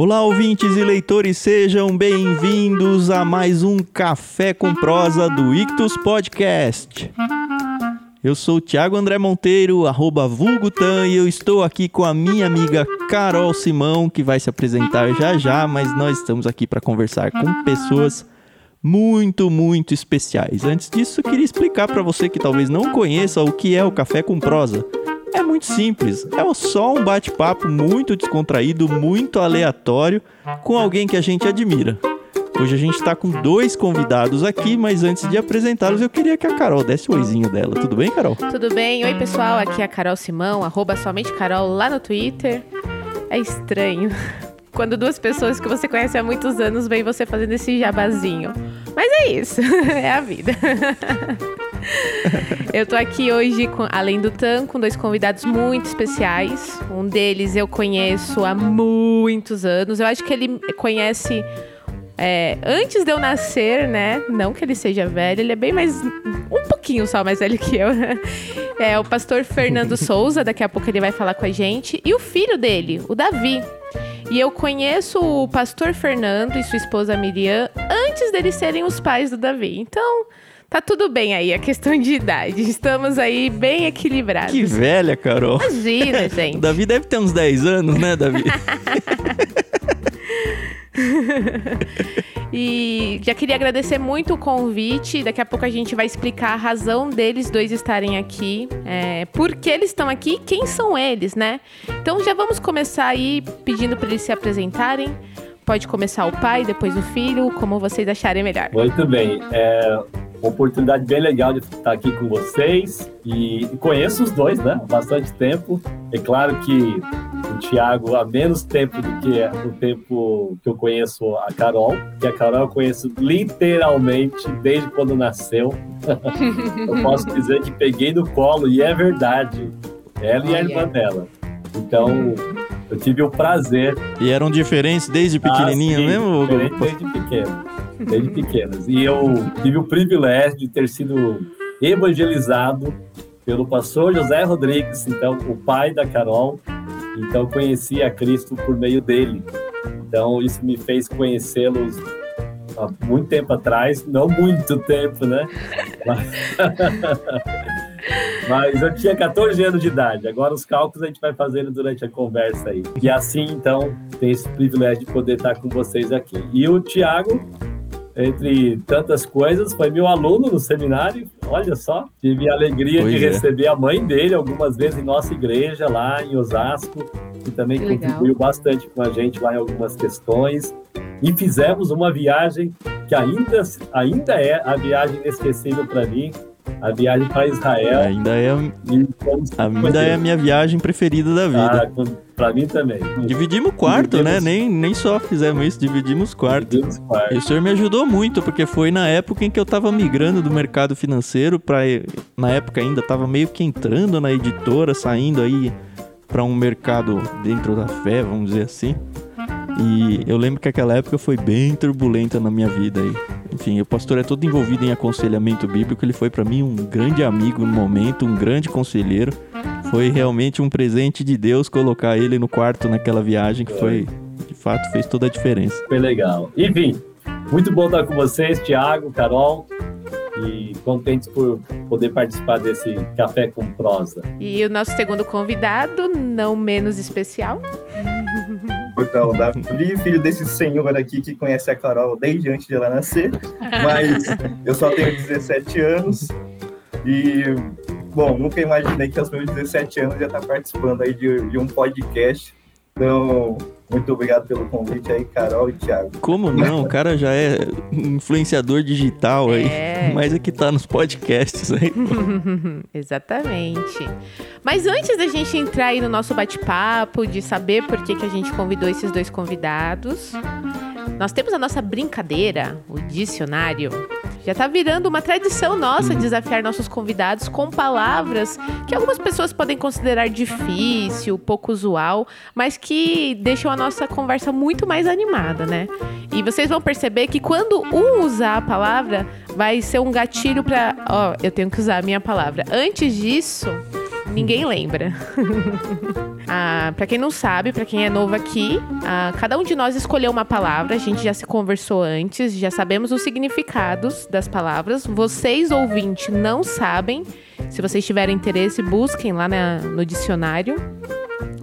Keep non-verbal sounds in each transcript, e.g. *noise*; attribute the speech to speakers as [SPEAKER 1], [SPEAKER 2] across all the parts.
[SPEAKER 1] Olá, ouvintes e leitores, sejam bem-vindos a mais um Café com Prosa do Ictus Podcast. Eu sou o Thiago André Monteiro, arroba Vulgutan, e eu estou aqui com a minha amiga Carol Simão, que vai se apresentar já já, mas nós estamos aqui para conversar com pessoas muito, muito especiais. Antes disso, queria explicar para você que talvez não conheça o que é o Café com Prosa. É muito simples, é só um bate-papo muito descontraído, muito aleatório com alguém que a gente admira. Hoje a gente está com dois convidados aqui, mas antes de apresentá-los, eu queria que a Carol desse o oizinho dela. Tudo bem, Carol?
[SPEAKER 2] Tudo bem? Oi, pessoal. Aqui é a Carol Simão, arroba somente Carol lá no Twitter. É estranho *laughs* quando duas pessoas que você conhece há muitos anos veem você fazendo esse jabazinho. Mas é isso, *laughs* é a vida. *laughs* eu tô aqui hoje, com, além do Tan, com dois convidados muito especiais. Um deles eu conheço há muitos anos. Eu acho que ele conhece é, antes de eu nascer, né? Não que ele seja velho, ele é bem mais. um pouquinho só mais velho que eu. É o pastor Fernando *laughs* Souza, daqui a pouco ele vai falar com a gente. E o filho dele, o Davi. E eu conheço o pastor Fernando e sua esposa Miriam antes deles serem os pais do Davi. Então, Tá tudo bem aí, a questão de idade. Estamos aí bem equilibrados.
[SPEAKER 1] Que velha, Carol.
[SPEAKER 2] Imagina, *laughs* gente.
[SPEAKER 1] Davi deve ter uns 10 anos, né, Davi? *laughs*
[SPEAKER 2] e já queria agradecer muito o convite. Daqui a pouco a gente vai explicar a razão deles dois estarem aqui, é, por que eles estão aqui, quem são eles, né? Então já vamos começar aí pedindo para eles se apresentarem. Pode começar o pai, depois o filho, como vocês acharem melhor.
[SPEAKER 3] Muito bem. É oportunidade bem legal de estar aqui com vocês e, conheço os dois, né? Há bastante tempo. É claro que o Thiago há menos tempo do que o tempo que eu conheço a Carol, que a Carol eu conheço literalmente desde quando nasceu. *laughs* eu posso dizer que peguei no colo e é verdade. Ela e a irmã dela. Então, eu tive o prazer.
[SPEAKER 1] E eram diferentes desde pequenininha ah, sim, mesmo?
[SPEAKER 3] Desde pequeno. Desde pequenas. E eu tive o privilégio de ter sido evangelizado pelo pastor José Rodrigues, então o pai da Carol. Então conheci a Cristo por meio dele. Então isso me fez conhecê-los há muito tempo atrás, não muito tempo, né? *laughs* Mas eu tinha 14 anos de idade. Agora os cálculos a gente vai fazendo durante a conversa aí. E assim, então, tem esse privilégio de poder estar com vocês aqui. E o Tiago, entre tantas coisas, foi meu aluno no seminário. Olha só, tive a alegria pois de é. receber a mãe dele algumas vezes em nossa igreja lá em Osasco, que também que contribuiu bastante com a gente lá em algumas questões. E fizemos uma viagem que ainda, ainda é a viagem inesquecível para mim, a viagem para Israel.
[SPEAKER 1] Ainda é, ainda é a minha viagem preferida da vida.
[SPEAKER 3] Ah, para mim também.
[SPEAKER 1] Dividimos quarto, né? Nem, nem só fizemos isso, dividimos quarto. Dividimos quarto. E o senhor me ajudou muito, porque foi na época em que eu tava migrando do mercado financeiro para Na época ainda tava meio que entrando na editora, saindo aí para um mercado dentro da fé, vamos dizer assim. E eu lembro que aquela época foi bem turbulenta na minha vida aí. Enfim, o pastor é todo envolvido em aconselhamento bíblico, ele foi para mim um grande amigo no momento, um grande conselheiro. Foi realmente um presente de Deus colocar ele no quarto naquela viagem que foi, de fato, fez toda a diferença.
[SPEAKER 3] Foi legal. Enfim, muito bom estar com vocês, Tiago, Carol e contentes por poder participar desse Café com Prosa.
[SPEAKER 2] E o nosso segundo convidado, não menos especial.
[SPEAKER 4] Então, Davi, filho desse senhor aqui que conhece a Carol desde antes de ela nascer, mas eu só tenho 17 anos e, bom, nunca imaginei que aos meus 17 anos já estar participando aí de, de um podcast. Então, muito obrigado pelo convite aí, Carol e Thiago.
[SPEAKER 1] Como não? O cara já é influenciador digital aí. É. *laughs* Mas é que tá nos podcasts aí. *laughs*
[SPEAKER 2] Exatamente. Mas antes da gente entrar aí no nosso bate-papo, de saber por que, que a gente convidou esses dois convidados, nós temos a nossa brincadeira, o dicionário. Já tá virando uma tradição nossa uhum. desafiar nossos convidados com palavras que algumas pessoas podem considerar difícil, pouco usual, mas que deixam a nossa conversa muito mais animada, né? E vocês vão perceber que quando um usar a palavra, vai ser um gatilho para, ó, eu tenho que usar a minha palavra. Antes disso, ninguém lembra. *laughs* ah, para quem não sabe, para quem é novo aqui, ah, cada um de nós escolheu uma palavra. A gente já se conversou antes, já sabemos os significados das palavras. Vocês, ouvintes, não sabem. Se vocês tiverem interesse, busquem lá na, no dicionário.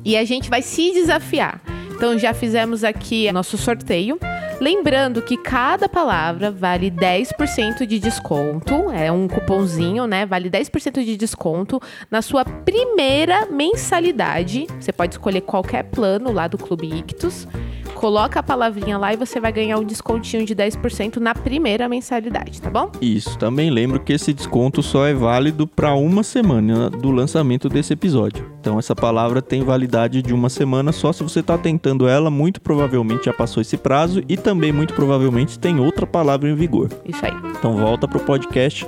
[SPEAKER 2] E a gente vai se desafiar. Então já fizemos aqui nosso sorteio. Lembrando que cada palavra vale 10% de desconto, é um cupomzinho, né? Vale 10% de desconto na sua primeira mensalidade. Você pode escolher qualquer plano lá do Clube Ictus. Coloca a palavrinha lá e você vai ganhar um descontinho de 10% na primeira mensalidade, tá bom?
[SPEAKER 1] Isso, também lembro que esse desconto só é válido para uma semana do lançamento desse episódio. Então essa palavra tem validade de uma semana só se você está tentando ela, muito provavelmente já passou esse prazo e também muito provavelmente tem outra palavra em vigor.
[SPEAKER 2] Isso aí.
[SPEAKER 1] Então volta pro podcast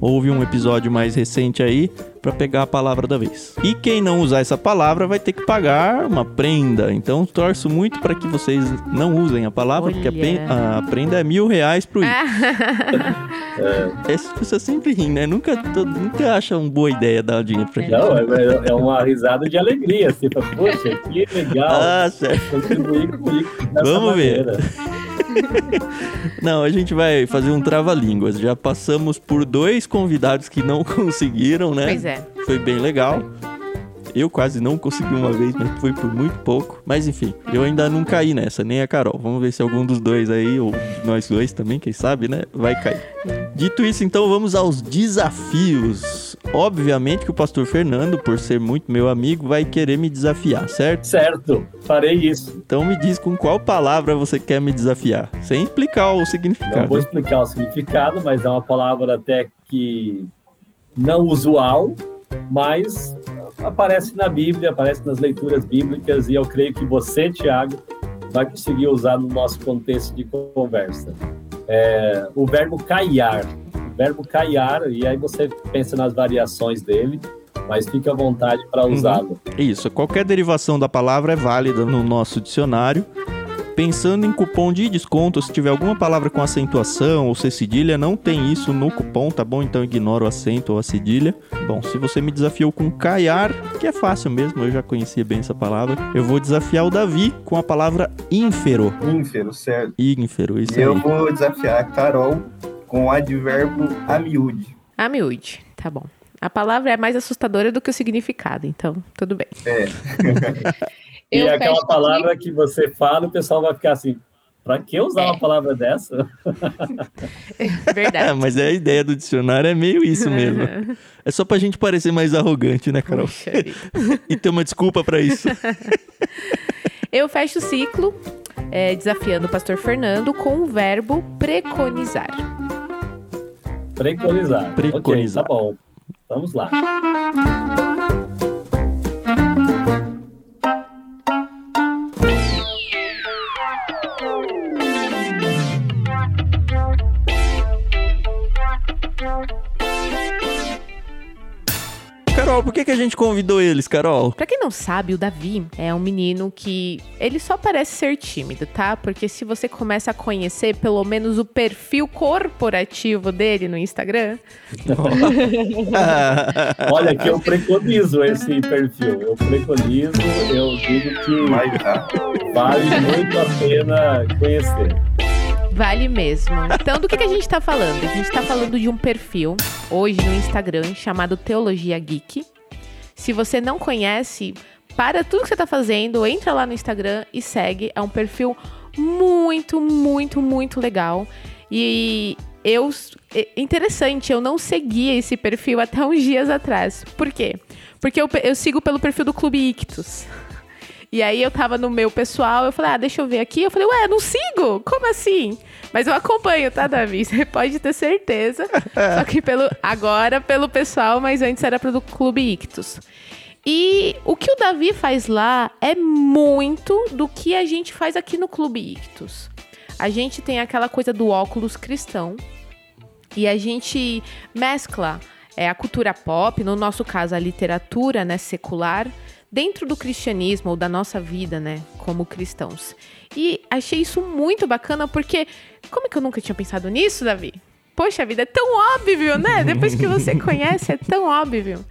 [SPEAKER 1] Houve um episódio mais recente aí para pegar a palavra da vez. E quem não usar essa palavra vai ter que pagar uma prenda. Então torço muito para que vocês não usem a palavra,
[SPEAKER 2] Olha.
[SPEAKER 1] porque a, a prenda é mil reais pro I. *laughs* Essa pessoa sempre ri, né? Nunca, to- nunca acha uma boa ideia dar dinheiro pra gente.
[SPEAKER 3] Não, é, é uma risada de alegria. Assim, fala, Poxa, que legal.
[SPEAKER 1] Ah, certo.
[SPEAKER 3] Contribuir comigo
[SPEAKER 1] Vamos ver. *laughs* *laughs* Não, a gente vai fazer um trava-línguas. Já passamos por dois convidados que não *laughs* conseguiram, né?
[SPEAKER 2] Pois é.
[SPEAKER 1] Foi bem legal. Eu quase não consegui uma vez, mas foi por muito pouco. Mas enfim, eu ainda não caí nessa, nem a Carol. Vamos ver se algum dos dois aí, ou nós dois também, quem sabe, né? Vai cair. Dito isso, então vamos aos desafios. Obviamente que o pastor Fernando, por ser muito meu amigo, vai querer me desafiar, certo?
[SPEAKER 3] Certo, farei isso.
[SPEAKER 1] Então me diz com qual palavra você quer me desafiar, sem explicar o
[SPEAKER 3] Não
[SPEAKER 1] significado.
[SPEAKER 3] vou explicar o significado, mas é uma palavra até que não usual, mas aparece na Bíblia, aparece nas leituras bíblicas, e eu creio que você, Tiago, vai conseguir usar no nosso contexto de conversa. É, o verbo caiar. O verbo caiar, e aí você pensa nas variações dele, mas fique à vontade para usá-lo.
[SPEAKER 1] Isso, qualquer derivação da palavra é válida no nosso dicionário. Pensando em cupom de desconto, se tiver alguma palavra com acentuação ou ser cedilha, não tem isso no cupom, tá bom? Então ignora o acento ou a cedilha. Bom, se você me desafiou com caiar, que é fácil mesmo, eu já conhecia bem essa palavra, eu vou desafiar o Davi com a palavra ínfero.
[SPEAKER 4] Ínfero, certo?
[SPEAKER 1] Ínfero, isso
[SPEAKER 4] E eu
[SPEAKER 1] aí.
[SPEAKER 4] vou desafiar a Carol com o advérbio amiúde.
[SPEAKER 2] A miúde, tá bom. A palavra é mais assustadora do que o significado, então tudo bem.
[SPEAKER 4] É, *laughs*
[SPEAKER 3] E
[SPEAKER 2] Eu
[SPEAKER 3] é aquela palavra que você fala, o pessoal vai ficar assim, para que usar
[SPEAKER 2] É.
[SPEAKER 3] uma palavra dessa? *laughs*
[SPEAKER 1] É,
[SPEAKER 2] Verdade.
[SPEAKER 1] mas é a ideia do dicionário é meio isso mesmo. É só pra gente parecer mais arrogante, né, Carol?
[SPEAKER 2] Puxa. *laughs*
[SPEAKER 1] E ter uma desculpa pra isso. *laughs*
[SPEAKER 2] Eu fecho o ciclo é, desafiando o pastor Fernando com o verbo preconizar.
[SPEAKER 3] Preconizar.
[SPEAKER 1] Preconizar.
[SPEAKER 3] Ok, tá bom. Vamos lá.
[SPEAKER 1] Carol, por que, que a gente convidou eles, Carol?
[SPEAKER 2] Pra quem não sabe, o Davi é um menino que ele só parece ser tímido, tá? Porque se você começa a conhecer pelo menos o perfil corporativo dele no Instagram, *laughs*
[SPEAKER 3] Olha, que eu preconizo esse perfil. Eu preconizo, eu digo que
[SPEAKER 4] tá.
[SPEAKER 3] vale muito a pena conhecer.
[SPEAKER 2] Vale mesmo. Então, do que, que a gente tá falando? A gente tá falando de um perfil hoje no Instagram chamado Teologia Geek. Se você não conhece, para tudo que você tá fazendo, entra lá no Instagram e segue. É um perfil muito, muito, muito legal. E eu. é Interessante, eu não seguia esse perfil até uns dias atrás. Por quê? Porque eu, eu sigo pelo perfil do Clube Ictus. E aí eu tava no meu pessoal, eu falei, ah, deixa eu ver aqui. Eu falei, ué, não sigo? Como assim? Mas eu acompanho, tá, Davi? *laughs* Você pode ter certeza. Só que pelo, agora pelo pessoal, mas antes era pelo Clube Ictus. E o que o Davi faz lá é muito do que a gente faz aqui no Clube Ictus. A gente tem aquela coisa do óculos cristão. E a gente mescla é, a cultura pop, no nosso caso a literatura né, secular, dentro do cristianismo ou da nossa vida, né, como cristãos. E achei isso muito bacana porque como é que eu nunca tinha pensado nisso, Davi? Poxa vida, é tão óbvio, né? *laughs* Depois que você conhece, é tão óbvio.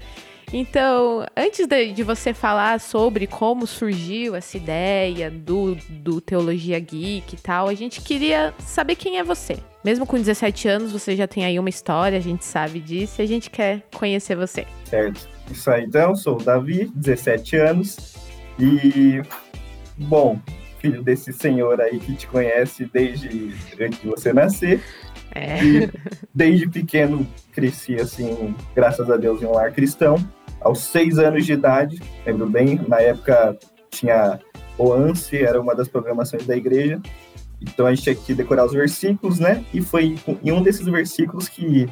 [SPEAKER 2] Então, antes de, de, você falar sobre como surgiu essa ideia do, do Teologia Geek e tal, a gente queria saber quem é você. Mesmo com 17 anos, você já tem aí uma história, a gente sabe disso e a gente quer conhecer você.
[SPEAKER 4] Certo. Isso aí, então, sou o Davi, 17 anos. E, bom, filho desse senhor aí que te conhece desde antes de você nascer.
[SPEAKER 2] É.
[SPEAKER 4] E desde pequeno cresci assim, graças a Deus, em um lar cristão. Aos seis anos de idade, lembro bem, na época tinha o ANSI, era uma das programações da igreja. Então a gente tinha que decorar os versículos, né? E foi em um desses versículos que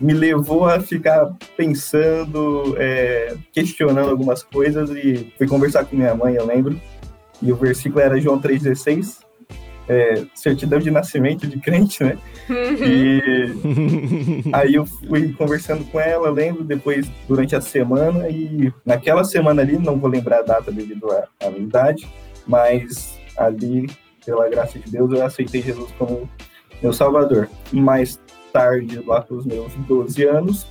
[SPEAKER 4] me levou a ficar pensando, é, questionando algumas coisas e fui conversar com minha mãe, eu lembro. E o versículo era João 3,16, é, certidão de nascimento de crente, né? E *laughs* aí eu fui conversando com ela, lembro, depois durante a semana, e naquela semana ali, não vou lembrar a data devido à, à idade, mas ali, pela graça de Deus, eu aceitei Jesus como meu salvador. Mais tarde, lá para os meus 12 anos,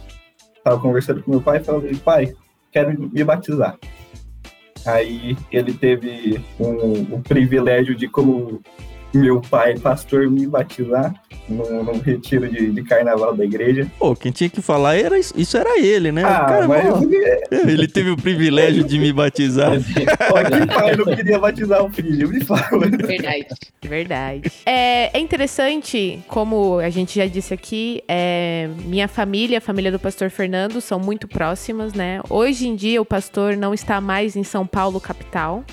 [SPEAKER 4] estava conversando com meu pai e falei, pai, quero me batizar. Aí ele teve um, o privilégio de, como meu pai, pastor, me batizar num, num retiro de, de, carnaval da igreja.
[SPEAKER 1] Pô, quem tinha que falar era isso, isso era ele, né?
[SPEAKER 4] Ah, Cara, mas *laughs*
[SPEAKER 1] ele teve o privilégio de me batizar.
[SPEAKER 4] Ó, que pai não queria batizar o filho? Me fala.
[SPEAKER 2] Verdade. Verdade. É, é interessante, como a gente já disse aqui, é, minha família, a família do pastor Fernando, são muito próximas, né? Hoje em dia o pastor não está mais em São Paulo, capital.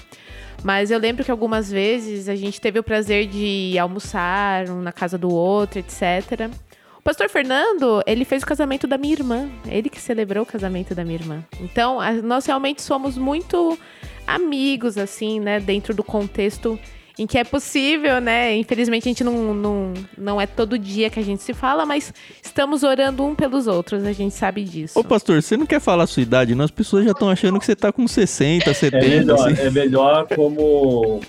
[SPEAKER 2] Mas eu lembro que algumas vezes a gente teve o prazer de almoçar um na casa do outro, etc. O pastor Fernando, ele fez o casamento da minha irmã. Ele que celebrou o casamento da minha irmã. Então, nós realmente somos muito amigos, assim, né? Dentro do contexto em que é possível, né? Infelizmente a gente não, não, não é todo dia que a gente se fala, mas estamos orando um pelos outros, a gente sabe disso.
[SPEAKER 1] Ô pastor, você não quer falar a sua idade, não? As pessoas já estão achando que você tá com 60, 70.
[SPEAKER 3] É melhor,
[SPEAKER 1] assim.
[SPEAKER 3] é melhor como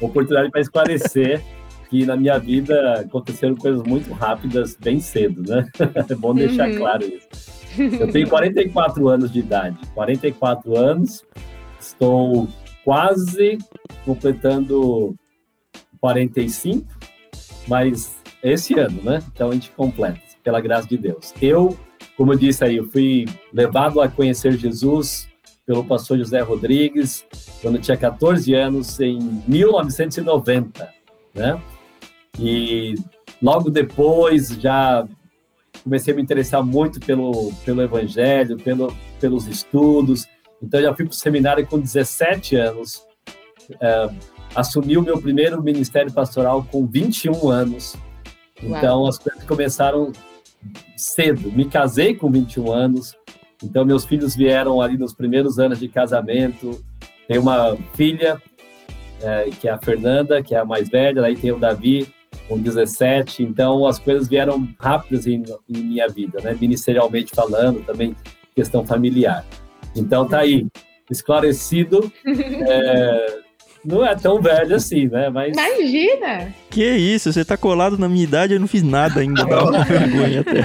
[SPEAKER 3] oportunidade para esclarecer que na minha vida aconteceram coisas muito rápidas bem cedo, né? *laughs* É bom deixar uhum. claro isso. Eu tenho 44 anos de idade, 44 anos, estou quase completando 45, mas esse ano, né? Então a gente completa, pela graça de Deus. Eu, como eu disse aí, eu fui levado a conhecer Jesus pelo pastor José Rodrigues quando eu tinha 14 anos, em 1990, né? E logo depois já comecei a me interessar muito pelo, pelo evangelho, pelo, pelos estudos. Então já fui para o seminário com 17 anos. É, assumi o meu primeiro ministério pastoral com 21 anos. Então Uau. as coisas começaram cedo. Me casei com 21 anos. Então meus filhos vieram ali nos primeiros anos de casamento. Tem uma filha é, que é a Fernanda, que é a mais velha. Aí tem o Davi com 17. Então as coisas vieram rápidas em, em minha vida, né? Ministerialmente falando, também questão familiar. Então tá aí esclarecido. *laughs* É, não é tão velho assim, né? Mas...
[SPEAKER 2] Imagina!
[SPEAKER 1] Que isso, você tá colado na minha idade, eu não fiz nada ainda, dá uma *laughs* vergonha até.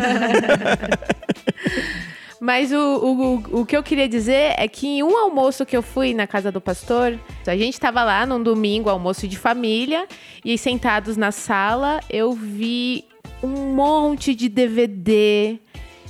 [SPEAKER 1] *laughs*
[SPEAKER 2] Mas o, o, o que eu queria dizer é que em um almoço que eu fui na casa do pastor, a gente tava lá num domingo, almoço de família, e sentados na sala, eu vi um monte de DVD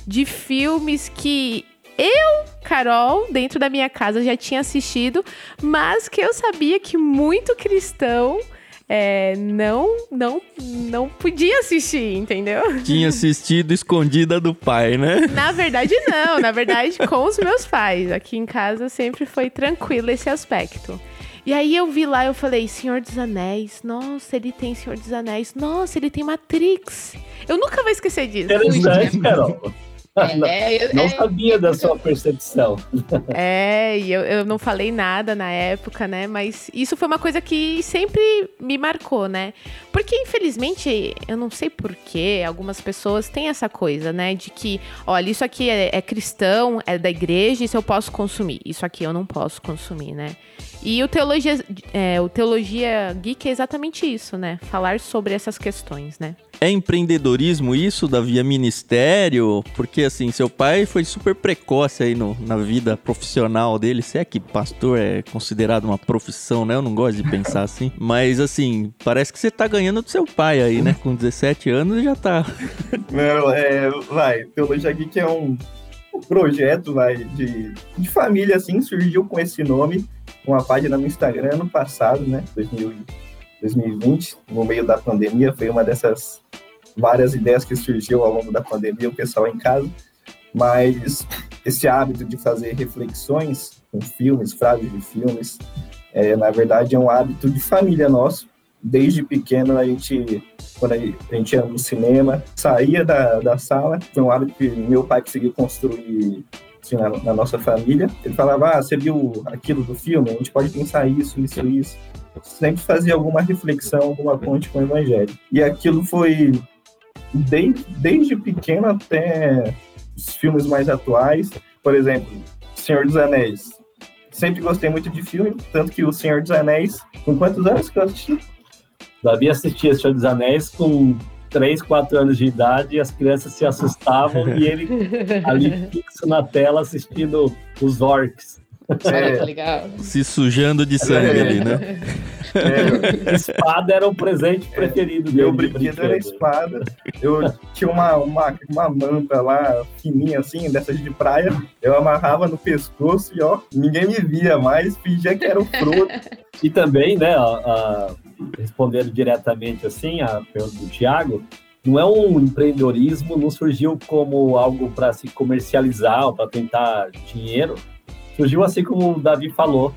[SPEAKER 2] de filmes que eu, Carol, dentro da minha casa já tinha assistido, mas que eu sabia que muito cristão é, não, não, não podia assistir, entendeu?
[SPEAKER 1] Tinha assistido escondida do pai, né?
[SPEAKER 2] Na verdade, não. Na verdade, com os meus pais. Aqui em casa sempre foi tranquilo esse aspecto. E aí eu vi lá, eu falei, Senhor dos Anéis, nossa, ele tem Senhor dos Anéis, nossa, ele tem Matrix. Eu nunca vou esquecer disso.
[SPEAKER 3] Interessante, *laughs* Carol. *laughs* É, não, não sabia da sua percepção. *laughs*
[SPEAKER 2] É, e eu, eu não falei nada na época, né? Mas isso foi uma coisa que sempre me marcou, né? Porque, infelizmente, eu não sei porquê, algumas pessoas têm essa coisa, né? De que, olha, isso aqui é, é cristão, é da igreja, isso eu posso consumir. Isso aqui eu não posso consumir, né? E o Teologia, é, o Teologia Geek é exatamente isso, né? Falar sobre essas questões, né?
[SPEAKER 1] É empreendedorismo isso, Davi? É ministério? Porque, assim, seu pai foi super precoce aí no, na vida profissional dele. Se é que pastor é considerado uma profissão, né? Eu não gosto de pensar assim. *laughs* Mas, assim, parece que você tá ganhando do seu pai aí, né? Com 17 anos já tá.
[SPEAKER 4] Não, é, vai, Teologia Geek é um projeto, vai, de, de família, assim, surgiu com esse nome, uma página no Instagram ano passado, né? 2000 2020, no meio da pandemia, foi uma dessas várias ideias que surgiu ao longo da pandemia, o pessoal em casa, mas esse hábito de fazer reflexões com filmes, frases de filmes, é, na verdade é um hábito de família nosso. Desde pequeno a gente, quando a gente ia no cinema, saía da, da sala, foi um hábito que meu pai conseguiu construir assim, na, na, nossa família. Ele falava, ah, você viu aquilo do filme? A gente pode pensar isso, isso, isso sempre fazia alguma reflexão, alguma ponte com o evangelho. E aquilo foi desde, desde pequeno até os filmes mais atuais. Por exemplo, Senhor dos Anéis. Sempre gostei muito de filme, tanto que o Senhor dos Anéis, com quantos anos que eu assisti?
[SPEAKER 3] Davi assistia Senhor dos Anéis com 3, 4 anos de idade e as crianças se assustavam e ele *laughs* ali fixo na tela assistindo os orcs.
[SPEAKER 2] É, legal.
[SPEAKER 1] Se sujando de sangue é. ali, né?
[SPEAKER 3] É, espada era o presente preferido.
[SPEAKER 4] Meu brinquedo era espada. Eu tinha uma, uma, uma manta lá, fininha assim, dessas de praia. Eu amarrava no pescoço e ó, ninguém me via mais, fingia que era o Frodo. *laughs*
[SPEAKER 3] E também, né, a, a, respondendo diretamente assim a pergunta do Tiago, não é um empreendedorismo, não surgiu como algo para se comercializar ou para tentar dinheiro. Surgiu assim como o Davi falou.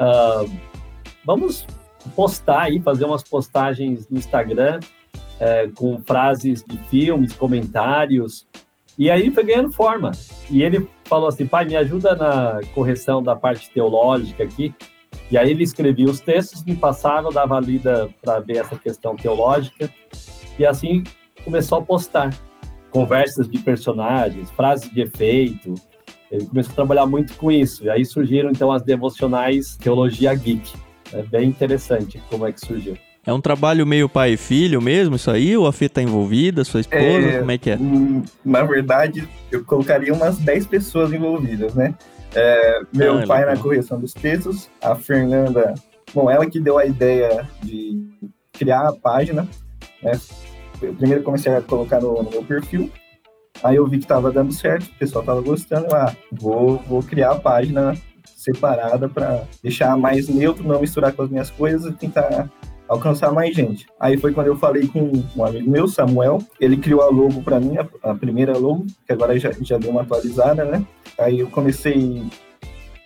[SPEAKER 3] Uh, vamos postar aí, fazer umas postagens no Instagram é, com frases de filmes, comentários. E aí foi ganhando forma. E ele falou assim: pai, me ajuda na correção da parte teológica aqui. E aí ele escrevia os textos, me passava, dava lida para ver essa questão teológica. E assim começou a postar conversas de personagens, frases de efeito. Ele começou a trabalhar muito com isso. E aí surgiram então as devocionais Teologia Geek. É bem interessante como é que surgiu.
[SPEAKER 1] É um trabalho meio pai e filho mesmo, isso aí? Ou a Fê tá envolvida, sua esposa? É, como é que é?
[SPEAKER 4] Hum, na verdade, eu colocaria umas 10 pessoas envolvidas, né? É, meu ah, pai na correção dos textos, a Fernanda, bom, ela que deu a ideia de criar a página, né? Eu primeiro comecei a colocar no, no meu perfil, aí eu vi que estava dando certo, o pessoal estava gostando, ah, vou, vou criar a página separada para deixar mais neutro, não misturar com as minhas coisas e tentar alcançar mais gente. Aí foi quando eu falei com um amigo meu, Samuel, ele criou a logo para mim, a, a, primeira logo, que agora já, já deu uma atualizada, né? Aí eu comecei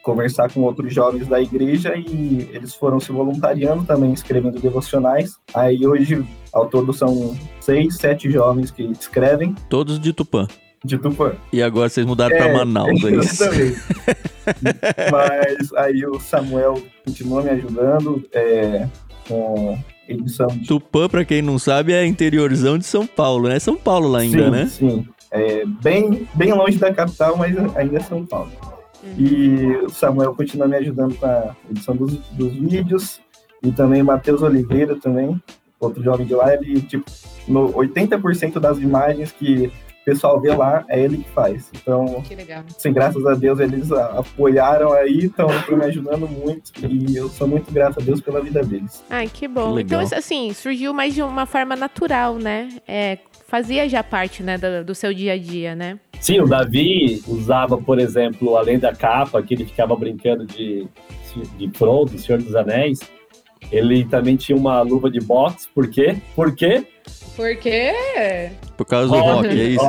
[SPEAKER 4] conversar com outros jovens da igreja e eles foram se voluntariando também, escrevendo devocionais. Aí hoje, ao todo, são seis, sete jovens que escrevem.
[SPEAKER 1] Todos de Tupã
[SPEAKER 4] de Tupã.
[SPEAKER 1] E agora vocês mudaram é, para Manaus, é isso? *laughs*
[SPEAKER 4] Mas aí o Samuel continua me ajudando é, com edição de...
[SPEAKER 1] Tupã, para quem não sabe, é interiorzão de São Paulo, né? São Paulo lá ainda,
[SPEAKER 4] sim,
[SPEAKER 1] né?
[SPEAKER 4] Sim, é bem, bem longe da capital, mas ainda é São Paulo. Uhum. E o Samuel continua me ajudando com a edição dos, dos vídeos. E também Matheus Oliveira também, outro jovem de lá, ele, tipo, no 80% das imagens que pessoal vê lá, é ele que faz. Então, que. Assim, graças a Deus, eles apoiaram aí, estão me ajudando muito e eu sou muito grato a Deus pela vida deles.
[SPEAKER 2] Ai, que bom. Que então, assim, surgiu mais de uma forma natural, né? É, fazia já parte, né, do, do, seu dia a dia, né?
[SPEAKER 3] Sim, o Davi usava, por exemplo, além da capa, que ele ficava brincando de, de Frodo, Senhor dos Anéis, ele também tinha uma luva de boxe, por quê? Por quê?
[SPEAKER 2] Por quê?
[SPEAKER 1] Por causa do rock, é isso?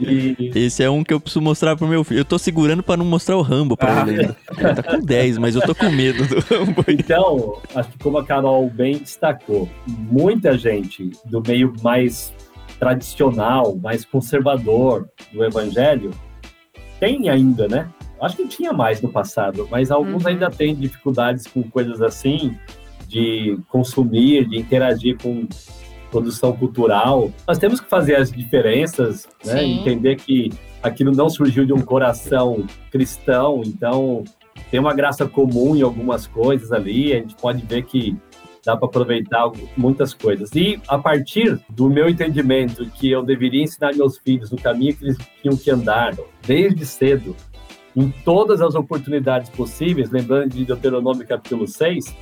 [SPEAKER 1] E... Esse é um que eu preciso mostrar pro meu filho. Eu tô segurando para não mostrar o Rambo pra ah. ele ainda. Ele tá com 10, mas eu tô com medo do Rambo.
[SPEAKER 3] Então, acho que como a Carol bem destacou, muita gente do meio mais tradicional, mais conservador do evangelho, tem ainda, né? Acho que tinha mais no passado, mas alguns uhum. ainda têm dificuldades com coisas assim, de consumir, de interagir com produção cultural. Nós temos que fazer as diferenças, né? entender que aquilo não surgiu de um coração cristão, então tem uma graça comum em algumas coisas ali. A gente pode ver que dá para aproveitar muitas coisas. E a partir do meu entendimento que eu deveria ensinar meus filhos no caminho que eles tinham que andar, desde cedo, em todas as oportunidades possíveis, lembrando de Deuteronômio capítulo 6,